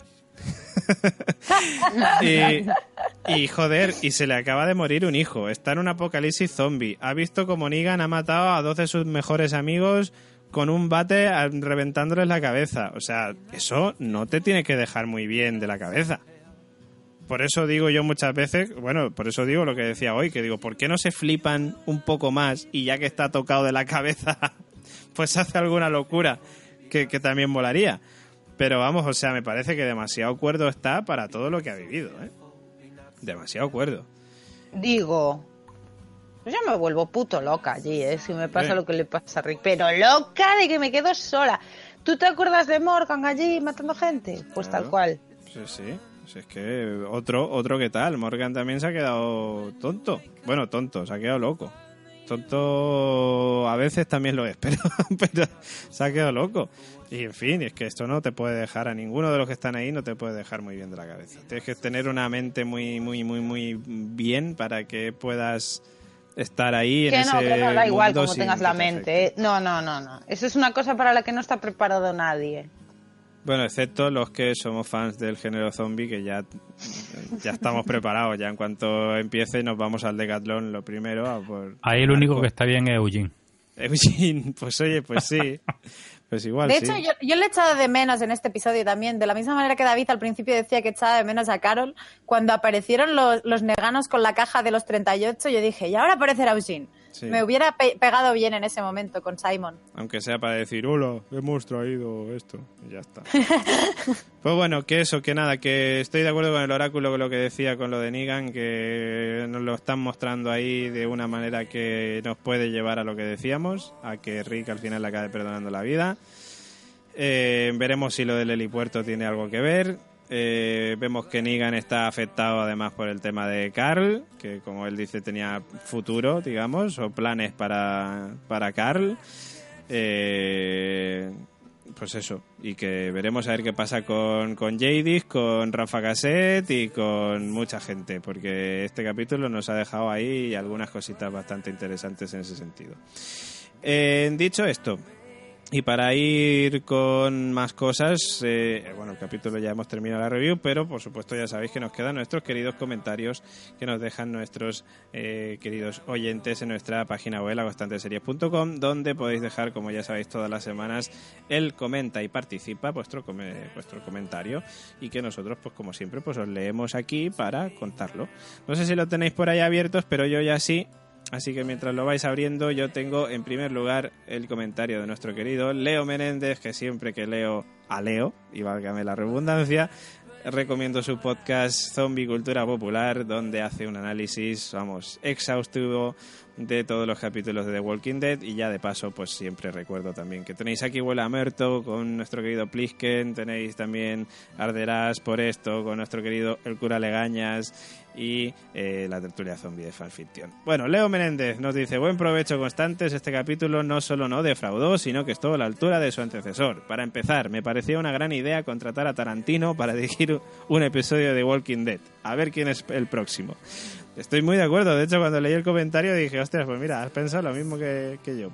Speaker 1: y, joder, y se le acaba de morir un hijo, está en un apocalipsis zombie, ha visto como Negan ha matado a dos de sus mejores amigos con un bate reventándoles la cabeza. O sea, eso no te tiene que dejar muy bien de la cabeza por eso digo yo muchas veces, bueno, por eso digo lo que decía hoy, que digo, ¿por qué no se flipan un poco más y ya que está tocado de la cabeza, pues hace alguna locura que, también molaría? Pero vamos, o sea, me parece que demasiado cuerdo está para todo lo que ha vivido, ¿eh? Demasiado cuerdo.
Speaker 2: Digo, yo me vuelvo puto loca allí, ¿eh? Si me pasa lo que le pasa a Rick. Pero loca de que me quedo sola. ¿Tú te acuerdas de Morgan allí matando gente? Pues tal cual.
Speaker 1: Sí, sí. Pues es que otro, otro que tal, Morgan también se ha quedado tonto. Bueno, tonto, se ha quedado loco. Tonto a veces también lo es, pero, pero se ha quedado loco. Y en fin, es que esto no te puede dejar a ninguno de los que están ahí, no te puede dejar muy bien de la cabeza. Tienes que tener una mente muy, muy, muy, muy bien para que puedas estar ahí en ese
Speaker 2: no, no da igual como tengas la mente. ¿eh? No, no, no, no. Eso es una cosa para la que no está preparado nadie.
Speaker 1: Bueno, excepto los que somos fans del género zombie, que ya, ya estamos preparados. Ya en cuanto empiece, nos vamos al Decathlon lo primero. por,
Speaker 3: Ahí el único que está bien es Eugene.
Speaker 1: Eugene, pues oye, pues sí. Pues igual.
Speaker 4: De hecho, yo, yo, le he echado de menos en este episodio también. De la misma manera que David al principio decía que echaba de menos a Carol, cuando aparecieron los, los neganos con la caja de los 38, yo dije, y ahora aparecerá Eugene. Me hubiera pegado bien en ese momento con Simon.
Speaker 1: Aunque sea para decir, hola, hemos traído esto. Y ya está. pues bueno, que eso, que nada, que estoy de acuerdo con el oráculo, con lo que decía con lo de Negan, que nos lo están mostrando ahí de una manera que nos puede llevar a lo que decíamos, a que Rick al final le acabe perdonando la vida. Eh, veremos si lo del helipuerto tiene algo que ver. Eh, vemos que Negan está afectado además por el tema de Carl, que como él dice tenía futuro, digamos, o planes para, para Carl. Eh, pues eso, y que veremos a ver qué pasa con, con Jadis, con Rafa Cassette y con mucha gente, porque este capítulo nos ha dejado ahí algunas cositas bastante interesantes en ese sentido. Eh, dicho esto, y para ir con más cosas, eh, bueno, el capítulo ya hemos terminado la review, pero por supuesto ya sabéis que nos quedan nuestros queridos comentarios que nos dejan nuestros eh, queridos oyentes en nuestra página web, laconstanteseries.com, donde podéis dejar, como ya sabéis, todas las semanas el comenta y participa vuestro, vuestro comentario y que nosotros, pues como siempre, pues os leemos aquí para contarlo. No sé si lo tenéis por ahí abiertos, pero yo ya sí Así que mientras lo vais abriendo, yo tengo en primer lugar el comentario de nuestro querido Leo Menéndez, que siempre que leo a Leo, y válgame la redundancia, recomiendo su podcast Zombie Cultura Popular, donde hace un análisis, vamos, exhaustivo de todos los capítulos de The Walking Dead. Y ya de paso pues siempre recuerdo también que tenéis aquí Huela Merto con nuestro querido Plisken, tenéis también Arderás por esto con nuestro querido El Cura Legañas y eh, la tertulia zombie de fanfiction. Bueno, Leo Menéndez nos dice, buen provecho constantes, este capítulo no solo no defraudó, sino que estuvo a la altura de su antecesor. Para empezar, me parecía una gran idea contratar a Tarantino para dirigir un episodio de Walking Dead. A ver quién es el próximo. Estoy muy de acuerdo. De hecho, cuando leí el comentario dije, ostras, pues mira, has pensado lo mismo que, yo.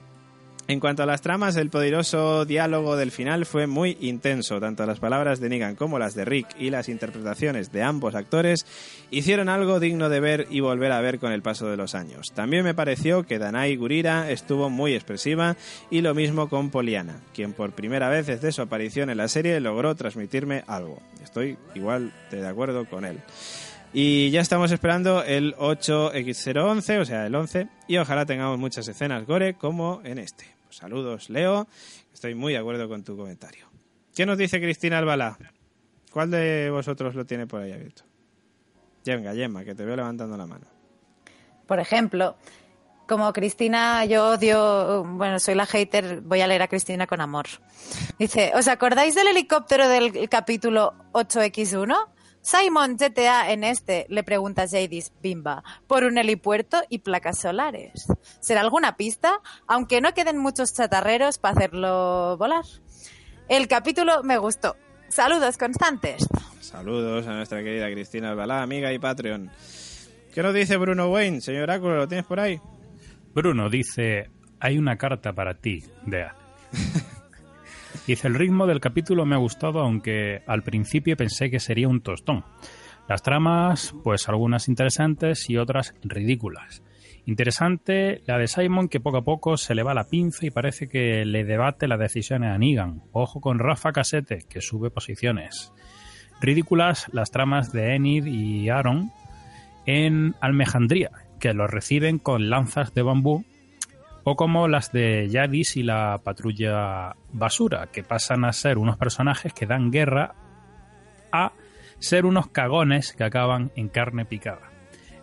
Speaker 1: En cuanto a las tramas, el poderoso diálogo del final fue muy intenso. Tanto las palabras de Negan como las de Rick y las interpretaciones de ambos actores hicieron algo digno de ver y volver a ver con el paso de los años. También me pareció que Danai Gurira estuvo muy expresiva y lo mismo con Poliana, quien por primera vez desde su aparición en la serie logró transmitirme algo. Estoy igual de acuerdo con él. Y ya estamos esperando el 8X011, o sea, el 11, y ojalá tengamos muchas escenas gore como en este. Saludos, Leo. Estoy muy de acuerdo con tu comentario. ¿Qué nos dice Cristina Albalá? ¿Cuál de vosotros lo tiene por ahí abierto? Venga, Gemma, que te veo levantando la mano.
Speaker 4: Por ejemplo, como Cristina, yo odio, bueno, soy la hater, voy a leer a Cristina con amor. Dice, ¿os acordáis del helicóptero del capítulo 8X1? Simon GTA en este, le pregunta Jadis Bimba, por un helipuerto y placas solares. ¿Será alguna pista? Aunque no queden muchos chatarreros para hacerlo volar. El capítulo me gustó. Saludos constantes.
Speaker 1: Saludos a nuestra querida Cristina Albalá, amiga y Patreon. ¿Qué nos dice Bruno Wayne? Señor Oráculo, ¿lo tienes por ahí?
Speaker 3: Bruno dice, hay una carta para ti, Dea. Dice, el ritmo del capítulo me ha gustado, aunque al principio pensé que sería un tostón. Las tramas, pues algunas interesantes y otras ridículas. Interesante la de Simon, que poco a poco se le va la pinza y parece que le debate las decisiones a Negan. Ojo con Rafa Casete, que sube posiciones. Ridículas las tramas de Enid y Aaron en Almejandría, que los reciben con lanzas de bambú o como las de Yadis y la patrulla basura, que pasan a ser unos personajes que dan guerra a ser unos cagones que acaban en carne picada.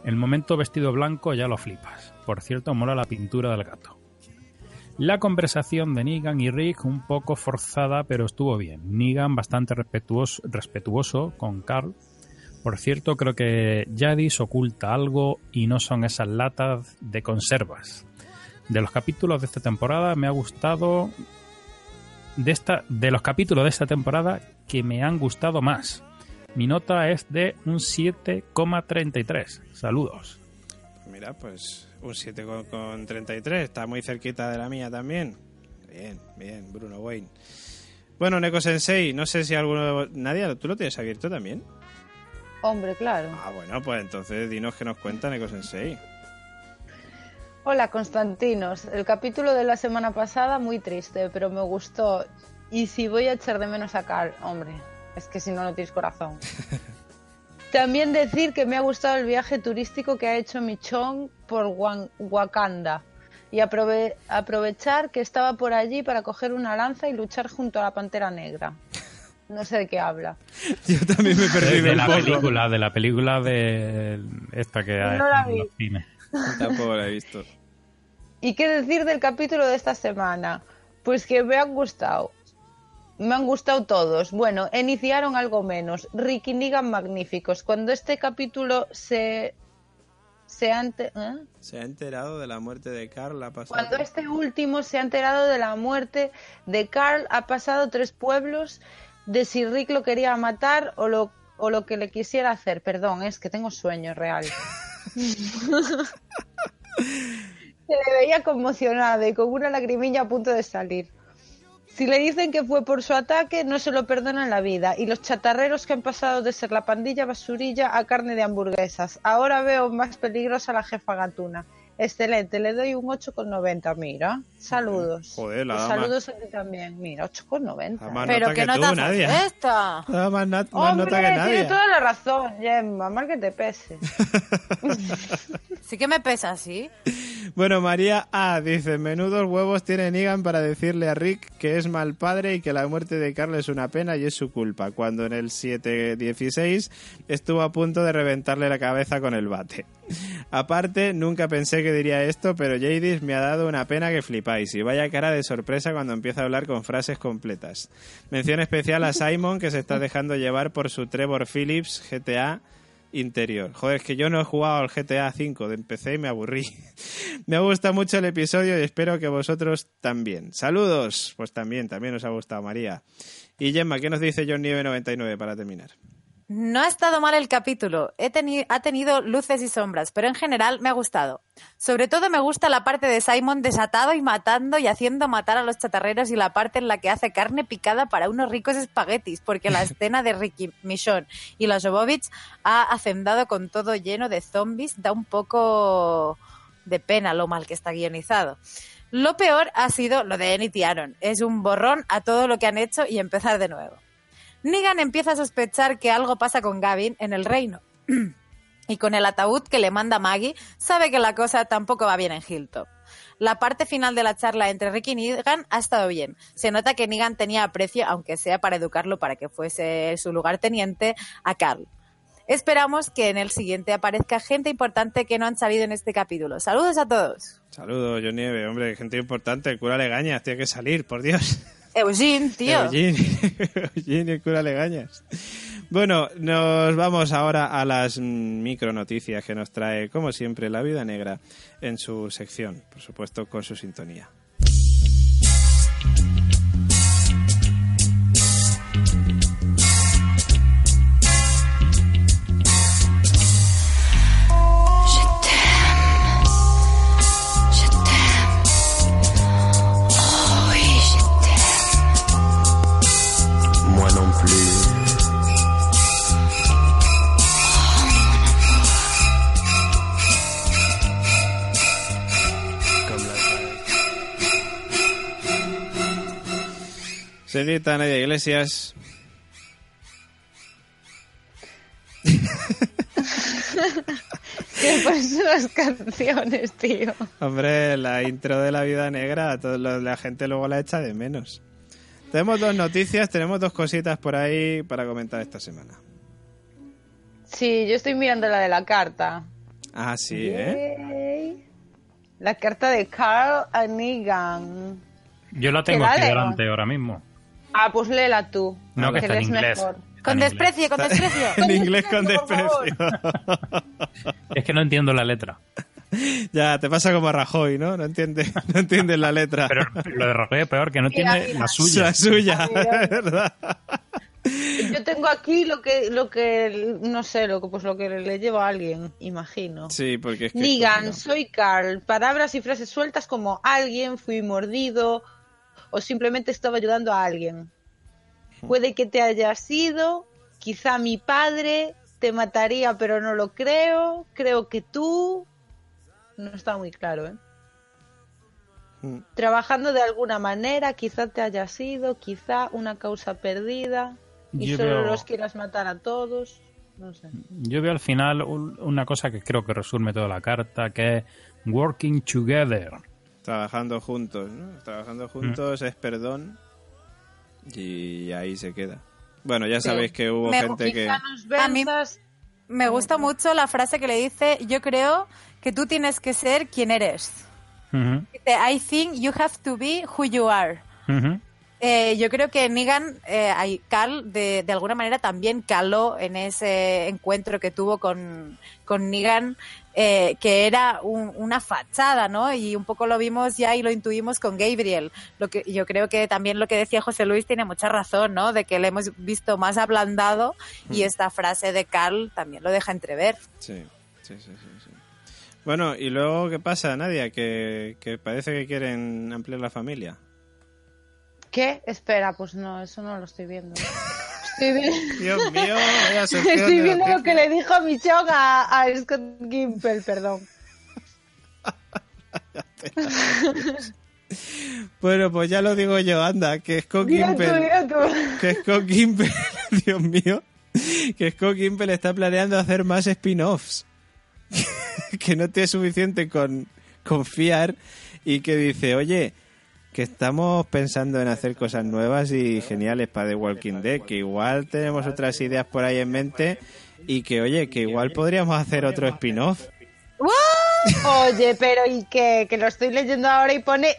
Speaker 3: El momento vestido blanco ya lo flipas. Por cierto, mola la pintura del gato. La conversación de Negan y Rick un poco forzada, pero estuvo bien. Negan bastante respetuoso, respetuoso con Carl. Por cierto, creo que Yadis oculta algo y no son esas latas de conservas de los capítulos de esta temporada me ha gustado de esta de los capítulos de esta temporada que me han gustado más. Mi nota es de un 7,33. Saludos.
Speaker 1: Mira, pues un 7,33. Está muy cerquita de la mía también. Bien, bien, Bruno Wayne. Bueno, Neko Sensei, no sé si alguno. Nadia, ¿tú lo tienes abierto también?
Speaker 2: Hombre, claro.
Speaker 1: Ah, bueno, pues entonces dinos que nos cuenta Neko Sensei.
Speaker 2: Hola Constantinos, el capítulo de la semana pasada muy triste, pero me gustó. Y si voy a echar de menos a Carl, hombre, es que si no, no tienes corazón. También decir que me ha gustado el viaje turístico que ha hecho Michon por Wakanda y aprovechar que estaba por allí para coger una lanza y luchar junto a la Pantera Negra. No sé de qué habla.
Speaker 1: Yo también me perdí
Speaker 3: de, la película, de la película de esta que hay en los cines.
Speaker 1: Tampoco la he visto.
Speaker 2: ¿Y qué decir del capítulo de esta semana? Pues que me han gustado. Me han gustado todos. Bueno, iniciaron algo menos. Ricky Negan magníficos. Cuando este capítulo se se ha, ¿eh?
Speaker 1: se ha, enterado de la muerte de Carl. Ha pasado...
Speaker 2: Cuando este último se ha enterado de la muerte de Carl, ha pasado tres pueblos de si Rick lo quería matar o lo, o lo que le quisiera hacer. Perdón, es que tengo sueño real. Se le veía conmocionada y con una lagrimilla a punto de salir. Si le dicen que fue por su ataque, no se lo perdonan la vida. Y los chatarreros que han pasado de ser la pandilla basurilla a carne de hamburguesas. Ahora veo más peligrosa la jefa gatuna. Excelente, le doy un 8,90. Mira, saludos.
Speaker 1: Joder, la
Speaker 2: Saludos a ti también. Mira, 8,90.
Speaker 4: Pero qué nota es esta.
Speaker 1: Nada más, más
Speaker 2: Hombre,
Speaker 1: nota que nadie.
Speaker 2: tiene toda la razón, Gemma. Mal que te pese.
Speaker 4: sí que me pesa, sí.
Speaker 1: Bueno, María A dice, menudos huevos tiene Negan para decirle a Rick que es mal padre y que la muerte de Carl es una pena y es su culpa, cuando en el 7-16 estuvo a punto de reventarle la cabeza con el bate. Aparte, nunca pensé que diría esto, pero Jadis me ha dado una pena que flipáis y vaya cara de sorpresa cuando empieza a hablar con frases completas. Mención especial a Simon que se está dejando llevar por su Trevor Phillips GTA interior. Joder, es que yo no he jugado al GTA V de PC y me aburrí. me gusta mucho el episodio y espero que vosotros también. Saludos. Pues también, también os ha gustado, María. Y Gemma, ¿qué nos dice John Nieve 99 para terminar?
Speaker 4: No ha estado mal el capítulo, He ha tenido luces y sombras, pero en general me ha gustado. Sobre todo me gusta la parte de Simon desatado y matando y haciendo matar a los chatarreros y la parte en la que hace carne picada para unos ricos espaguetis, porque la escena de Ricky Michon y los Jovovich ha hacendado con todo lleno de zombies, da un poco de pena lo mal que está guionizado. Lo peor ha sido lo de Enid y Aaron. Es un borrón a todo lo que han hecho y empezar de nuevo. Negan empieza a sospechar que algo pasa con Gavin en el reino. y con el ataúd que le manda Maggie, sabe que la cosa tampoco va bien en Hilltop. La parte final de la charla entre Rick y Negan ha estado bien. Se nota que Negan tenía aprecio, aunque sea para educarlo para que fuese su lugarteniente, a Carl. Esperamos que en el siguiente aparezca gente importante que no han salido en este capítulo. Saludos a todos.
Speaker 1: Saludos, Nieve. Hombre, gente importante. Cura tiene que salir, por Dios.
Speaker 4: Eugene, tío.
Speaker 1: Eugene, Eugene el cura Legañas. Bueno, nos vamos ahora a las micro noticias que nos trae, como siempre, la vida negra en su sección, por supuesto, con su sintonía. Señorita Nadia Iglesias.
Speaker 2: ¿Qué pues las canciones, tío?
Speaker 1: Hombre, la intro de la vida negra, todo, la gente luego la echa de menos. Tenemos dos noticias, tenemos dos cositas por ahí para comentar esta semana.
Speaker 2: Sí, yo estoy mirando la de la carta.
Speaker 1: Ah, sí, ¿eh?
Speaker 2: La carta de Carl Anigan.
Speaker 3: Yo la tengo aquí delante ahora mismo.
Speaker 2: Ah, pues léela tú.
Speaker 3: No, que, está en inglés.
Speaker 4: Con desprecio, con desprecio.
Speaker 1: en inglés con desprecio.
Speaker 3: es que no entiendo la letra.
Speaker 1: Ya, te pasa como a Rajoy, ¿no? No entiendes no entiende la letra.
Speaker 3: Pero lo de Rajoy es peor, que no entiende la suya.
Speaker 1: La suya, verdad.
Speaker 2: Yo tengo aquí lo que, lo que, no sé, lo que, pues lo que le lleva a alguien, imagino.
Speaker 1: Sí, porque es que...
Speaker 2: Digan, soy Carl. Palabras y frases sueltas como alguien, fui mordido, o simplemente estaba ayudando a alguien. Puede que te haya sido, quizá mi padre te mataría, pero no lo creo. Creo que tú. No está muy claro, ¿eh? Mm. Trabajando de alguna manera, quizá te haya sido, quizá una causa perdida y solo los quieras matar a todos. No sé.
Speaker 3: Yo veo al final una cosa que creo que resume toda la carta, que es working together.
Speaker 1: Trabajando juntos, ¿no? Trabajando juntos es perdón y ahí se queda. Bueno, ya sabéis que hubo gente que...
Speaker 4: A mí me gusta mucho la frase que le dice, yo creo que tú tienes que ser quien eres. Dice, I think you have to be who you are. Eh, yo creo que Negan, eh, Cal, de, de, alguna manera también caló en ese encuentro que tuvo con, con Negan eh, que era una fachada, ¿no? Y un poco lo vimos ya y lo intuimos con Gabriel. Lo que yo creo que también lo que decía José Luis tiene mucha razón, ¿no? De que le hemos visto más ablandado y mm. esta frase de Carl también lo deja entrever.
Speaker 1: Sí, sí, sí, sí. Bueno, y luego, ¿qué pasa, Nadia? Que, que parece que quieren ampliar la familia.
Speaker 2: ¿Qué? Espera, pues no, eso no lo estoy viendo.
Speaker 1: Dios mío,
Speaker 2: Estoy viendo lo que le dijo Michonne a, a Scott Gimple, perdón.
Speaker 1: bueno, pues ya lo digo yo, anda, que Scott Gimple. Que Scott Gimple, Dios mío, que Scott Gimple está planeando hacer más spin-offs. que no tiene suficiente con confiar y que dice, oye, que estamos pensando en hacer cosas nuevas y geniales para The Walking Dead, que igual tenemos otras ideas por ahí en mente y que, oye, que igual podríamos hacer otro spin-off.
Speaker 2: Oye, pero ¿y qué? Que lo estoy leyendo ahora y pone,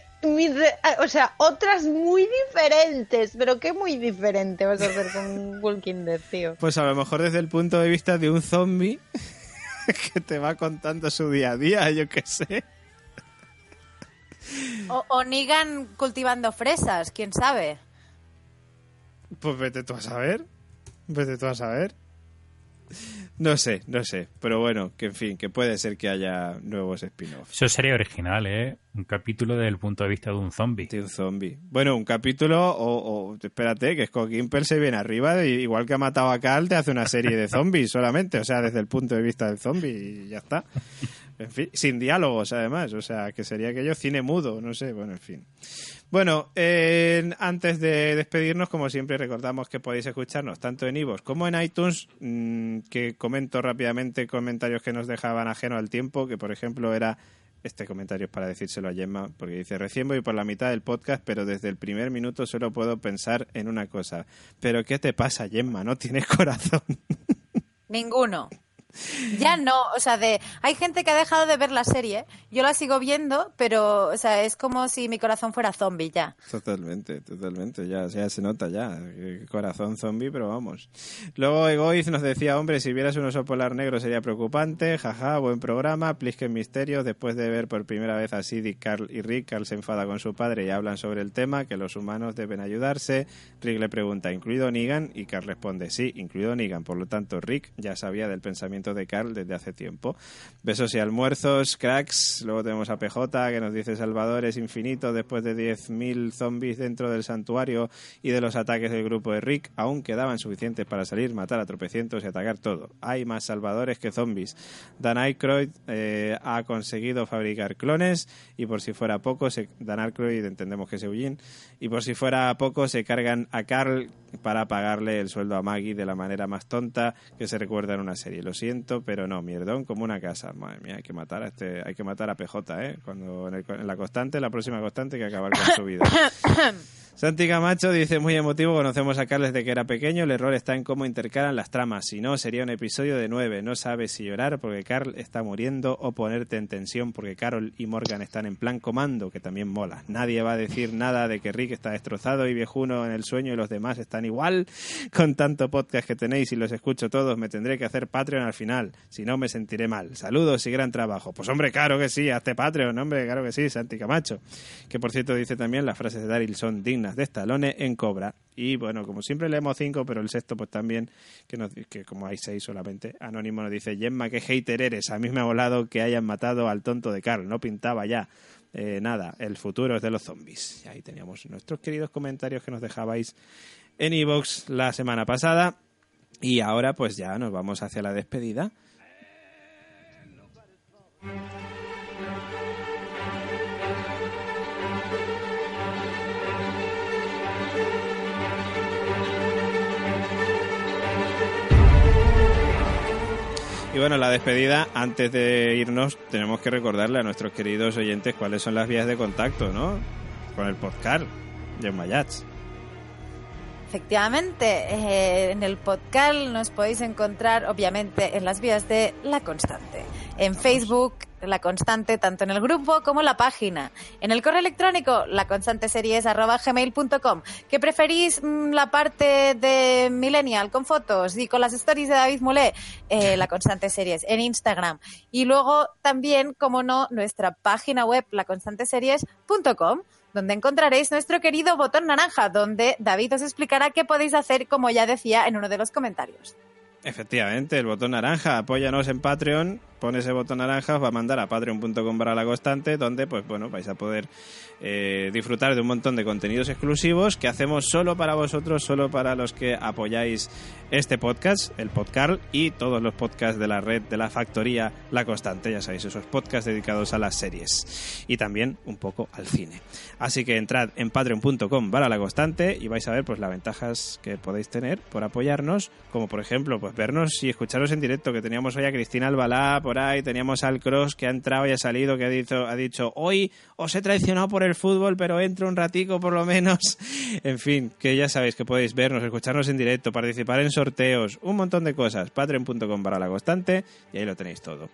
Speaker 2: o sea, otras muy diferentes, pero ¿qué muy diferente vas a hacer con Walking Dead, tío?
Speaker 1: Pues a lo mejor desde el punto de vista de un zombie que te va contando su día a día, yo qué sé.
Speaker 4: O, o Nigan cultivando fresas, quién sabe.
Speaker 1: Pues vete tú a saber. Vete tú a saber. No sé, no sé. Pero bueno, que en fin, que puede ser que haya nuevos spin-offs.
Speaker 3: Eso sería original, ¿eh? Un capítulo desde el punto de vista de un zombie.
Speaker 1: De un zombie. Bueno, un capítulo, o, espérate, que Scott Gimple se viene arriba, igual que ha matado a Carl, te hace una serie de zombies solamente, o sea, desde el punto de vista del zombie y ya está. En fin, sin diálogos además, o sea, que sería aquello cine mudo, no sé, bueno, en fin. Bueno, antes de despedirnos, como siempre, recordamos que podéis escucharnos tanto en iVoox como en iTunes, mm, que comento rápidamente comentarios que nos dejaban ajeno al tiempo, que por ejemplo era este comentario es para decírselo a Gemma, porque dice, recién voy por la mitad del podcast, pero desde el primer minuto solo puedo pensar en una cosa. ¿Pero qué te pasa, Gemma? ¿No tienes corazón?
Speaker 4: Ninguno. Ya no, o sea, de hay gente que ha dejado de ver la serie, yo la sigo viendo, pero o sea, es como si mi corazón fuera zombie ya.
Speaker 1: Totalmente, totalmente, ya, ya se nota ya, corazón zombie, pero vamos. Luego Egoiz nos decía, hombre, si vieras un oso polar negro sería preocupante, jaja, buen programa, Plisken Misterios, después de ver por primera vez a Sid, Carl y Rick, Carl se enfada con su padre y hablan sobre el tema, que los humanos deben ayudarse, Rick le pregunta, ¿incluido Negan? Y Carl responde, sí, incluido Negan, por lo tanto Rick ya sabía del pensamiento de Carl desde hace tiempo. Besos y almuerzos, cracks, luego tenemos a PJ que nos dice Salvador es infinito después de 10.000 zombies dentro del santuario y de los ataques del grupo de Rick, aún quedaban suficientes para salir, matar a tropecientos y atacar todo. Hay más salvadores que zombies. Dan Aykroyd eh, ha conseguido fabricar clones y por si fuera poco, se, Dan Aykroyd entendemos que es Eugene, y por si fuera poco se cargan a Carl para pagarle el sueldo a Maggie de la manera más tonta que se recuerda en una serie. Lo pero no, mierdón como una casa. Madre mía, hay que matar a este, hay que matar a PJ, ¿eh? Cuando en, la constante, la próxima constante, que acabar con su vida. Santi Camacho dice, muy emotivo, conocemos a Carles de que era pequeño, el error está en cómo intercalan las tramas, si no sería un episodio de nueve, no sabes si llorar porque Carl está muriendo o ponerte en tensión porque Carol y Morgan están en plan comando, que también mola. Nadie va a decir nada de que Rick está destrozado y viejuno en el sueño y los demás están igual. Con tanto podcast que tenéis y los escucho todos, me tendré que hacer Patreon al final, si no me sentiré mal. Saludos y gran trabajo. Pues hombre, claro que sí, hazte Patreon, hombre, claro que sí, Santi Camacho. Que por cierto dice también las frases de Daryl son dignas de Stallone en Cobra. Y bueno, como siempre leemos cinco, pero el sexto pues también, que, nos, que como hay seis solamente, Anónimo nos dice, Gemma, qué hater eres, a mí me ha volado que hayan matado al tonto de Carl, no pintaba ya. Eh, nada, el futuro es de los zombies. Ahí teníamos nuestros queridos comentarios que nos dejabais en iVoox la semana pasada. Y ahora pues ya nos vamos hacia la despedida. Y bueno, la despedida, antes de irnos, tenemos que recordarle a nuestros queridos oyentes cuáles son las vías de contacto, ¿no? Con el podcast de Mayats.
Speaker 4: Efectivamente, eh, en el podcast nos podéis encontrar, obviamente, en las vías de La Constante. En Facebook, La Constante, tanto en el grupo como en la página. En el correo electrónico, laconstanteseries.gmail.com. ¿Que preferís mm, la parte de Millennial con fotos y con las stories de David Mulé? Eh, la Constante Series en Instagram. Y luego también, como no, nuestra página web, laconstanteseries.com donde encontraréis nuestro querido botón naranja, donde David os explicará qué podéis hacer, como ya decía en uno de los comentarios.
Speaker 1: Efectivamente, el botón naranja, apóyanos en Patreon, pone ese botón naranja, os va a mandar a patreon.com para donde pues bueno, vais a poder eh, disfrutar de un montón de contenidos exclusivos que hacemos solo para vosotros, solo para los que apoyáis este podcast, el Podcarl y todos los podcasts de la red de la factoría La Constante, ya sabéis, esos podcasts dedicados a las series y también un poco al cine. Así que entrad en patreon.com para La Constante y vais a ver pues las ventajas que podéis tener por apoyarnos, como por ejemplo pues vernos y escucharos en directo, que teníamos hoy a Cristina Albalá por ahí, teníamos al Cross que ha entrado y ha salido, que ha dicho, ha dicho hoy os he traicionado por el fútbol, pero entro un ratico por lo menos. En fin, que ya sabéis que podéis vernos, escucharnos en directo, participar en sorteos, un montón de cosas. Patreon.com para la constante y ahí lo tenéis todo.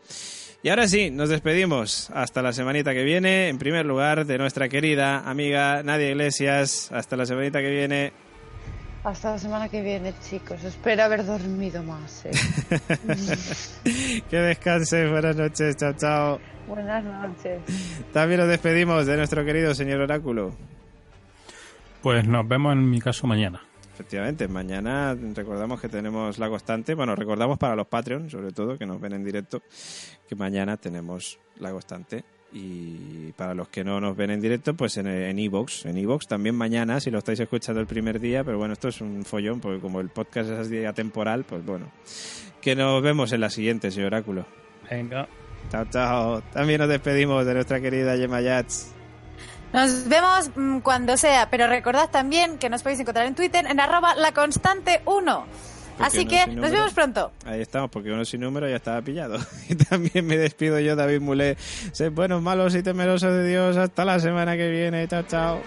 Speaker 1: Y ahora sí, nos despedimos. Hasta la semanita que viene. En primer lugar, de nuestra querida amiga Nadia Iglesias. Hasta la semanita que viene.
Speaker 2: Hasta la semana que viene, chicos. Espero haber dormido más. ¿eh?
Speaker 1: que descanses. Buenas noches. Chao, chao.
Speaker 2: Buenas noches.
Speaker 1: También nos despedimos de nuestro querido señor Oráculo.
Speaker 3: Pues nos vemos en mi caso mañana.
Speaker 1: Efectivamente, mañana recordamos que tenemos la constante, bueno, recordamos para los Patreon, sobre todo, que nos ven en directo, que mañana tenemos la constante. Y para los que no nos ven en directo, pues en Evox. En Evox también mañana, si lo estáis escuchando el primer día, pero bueno, esto es un follón, porque como el podcast es día temporal, pues bueno. Que nos vemos en la siguiente, señor Oráculo.
Speaker 3: Venga.
Speaker 1: Chao, chao. También nos despedimos de nuestra querida Gemma Yats.
Speaker 4: Nos vemos mm, cuando sea, pero recordad también que nos podéis encontrar en Twitter en arroba laconstante1. Así que nos vemos pronto.
Speaker 1: Ahí estamos, porque uno sin número ya estaba pillado. Y también me despido yo, David Mulé. Sé buenos, malos y temerosos de Dios. Hasta la semana que viene. Chao, chao.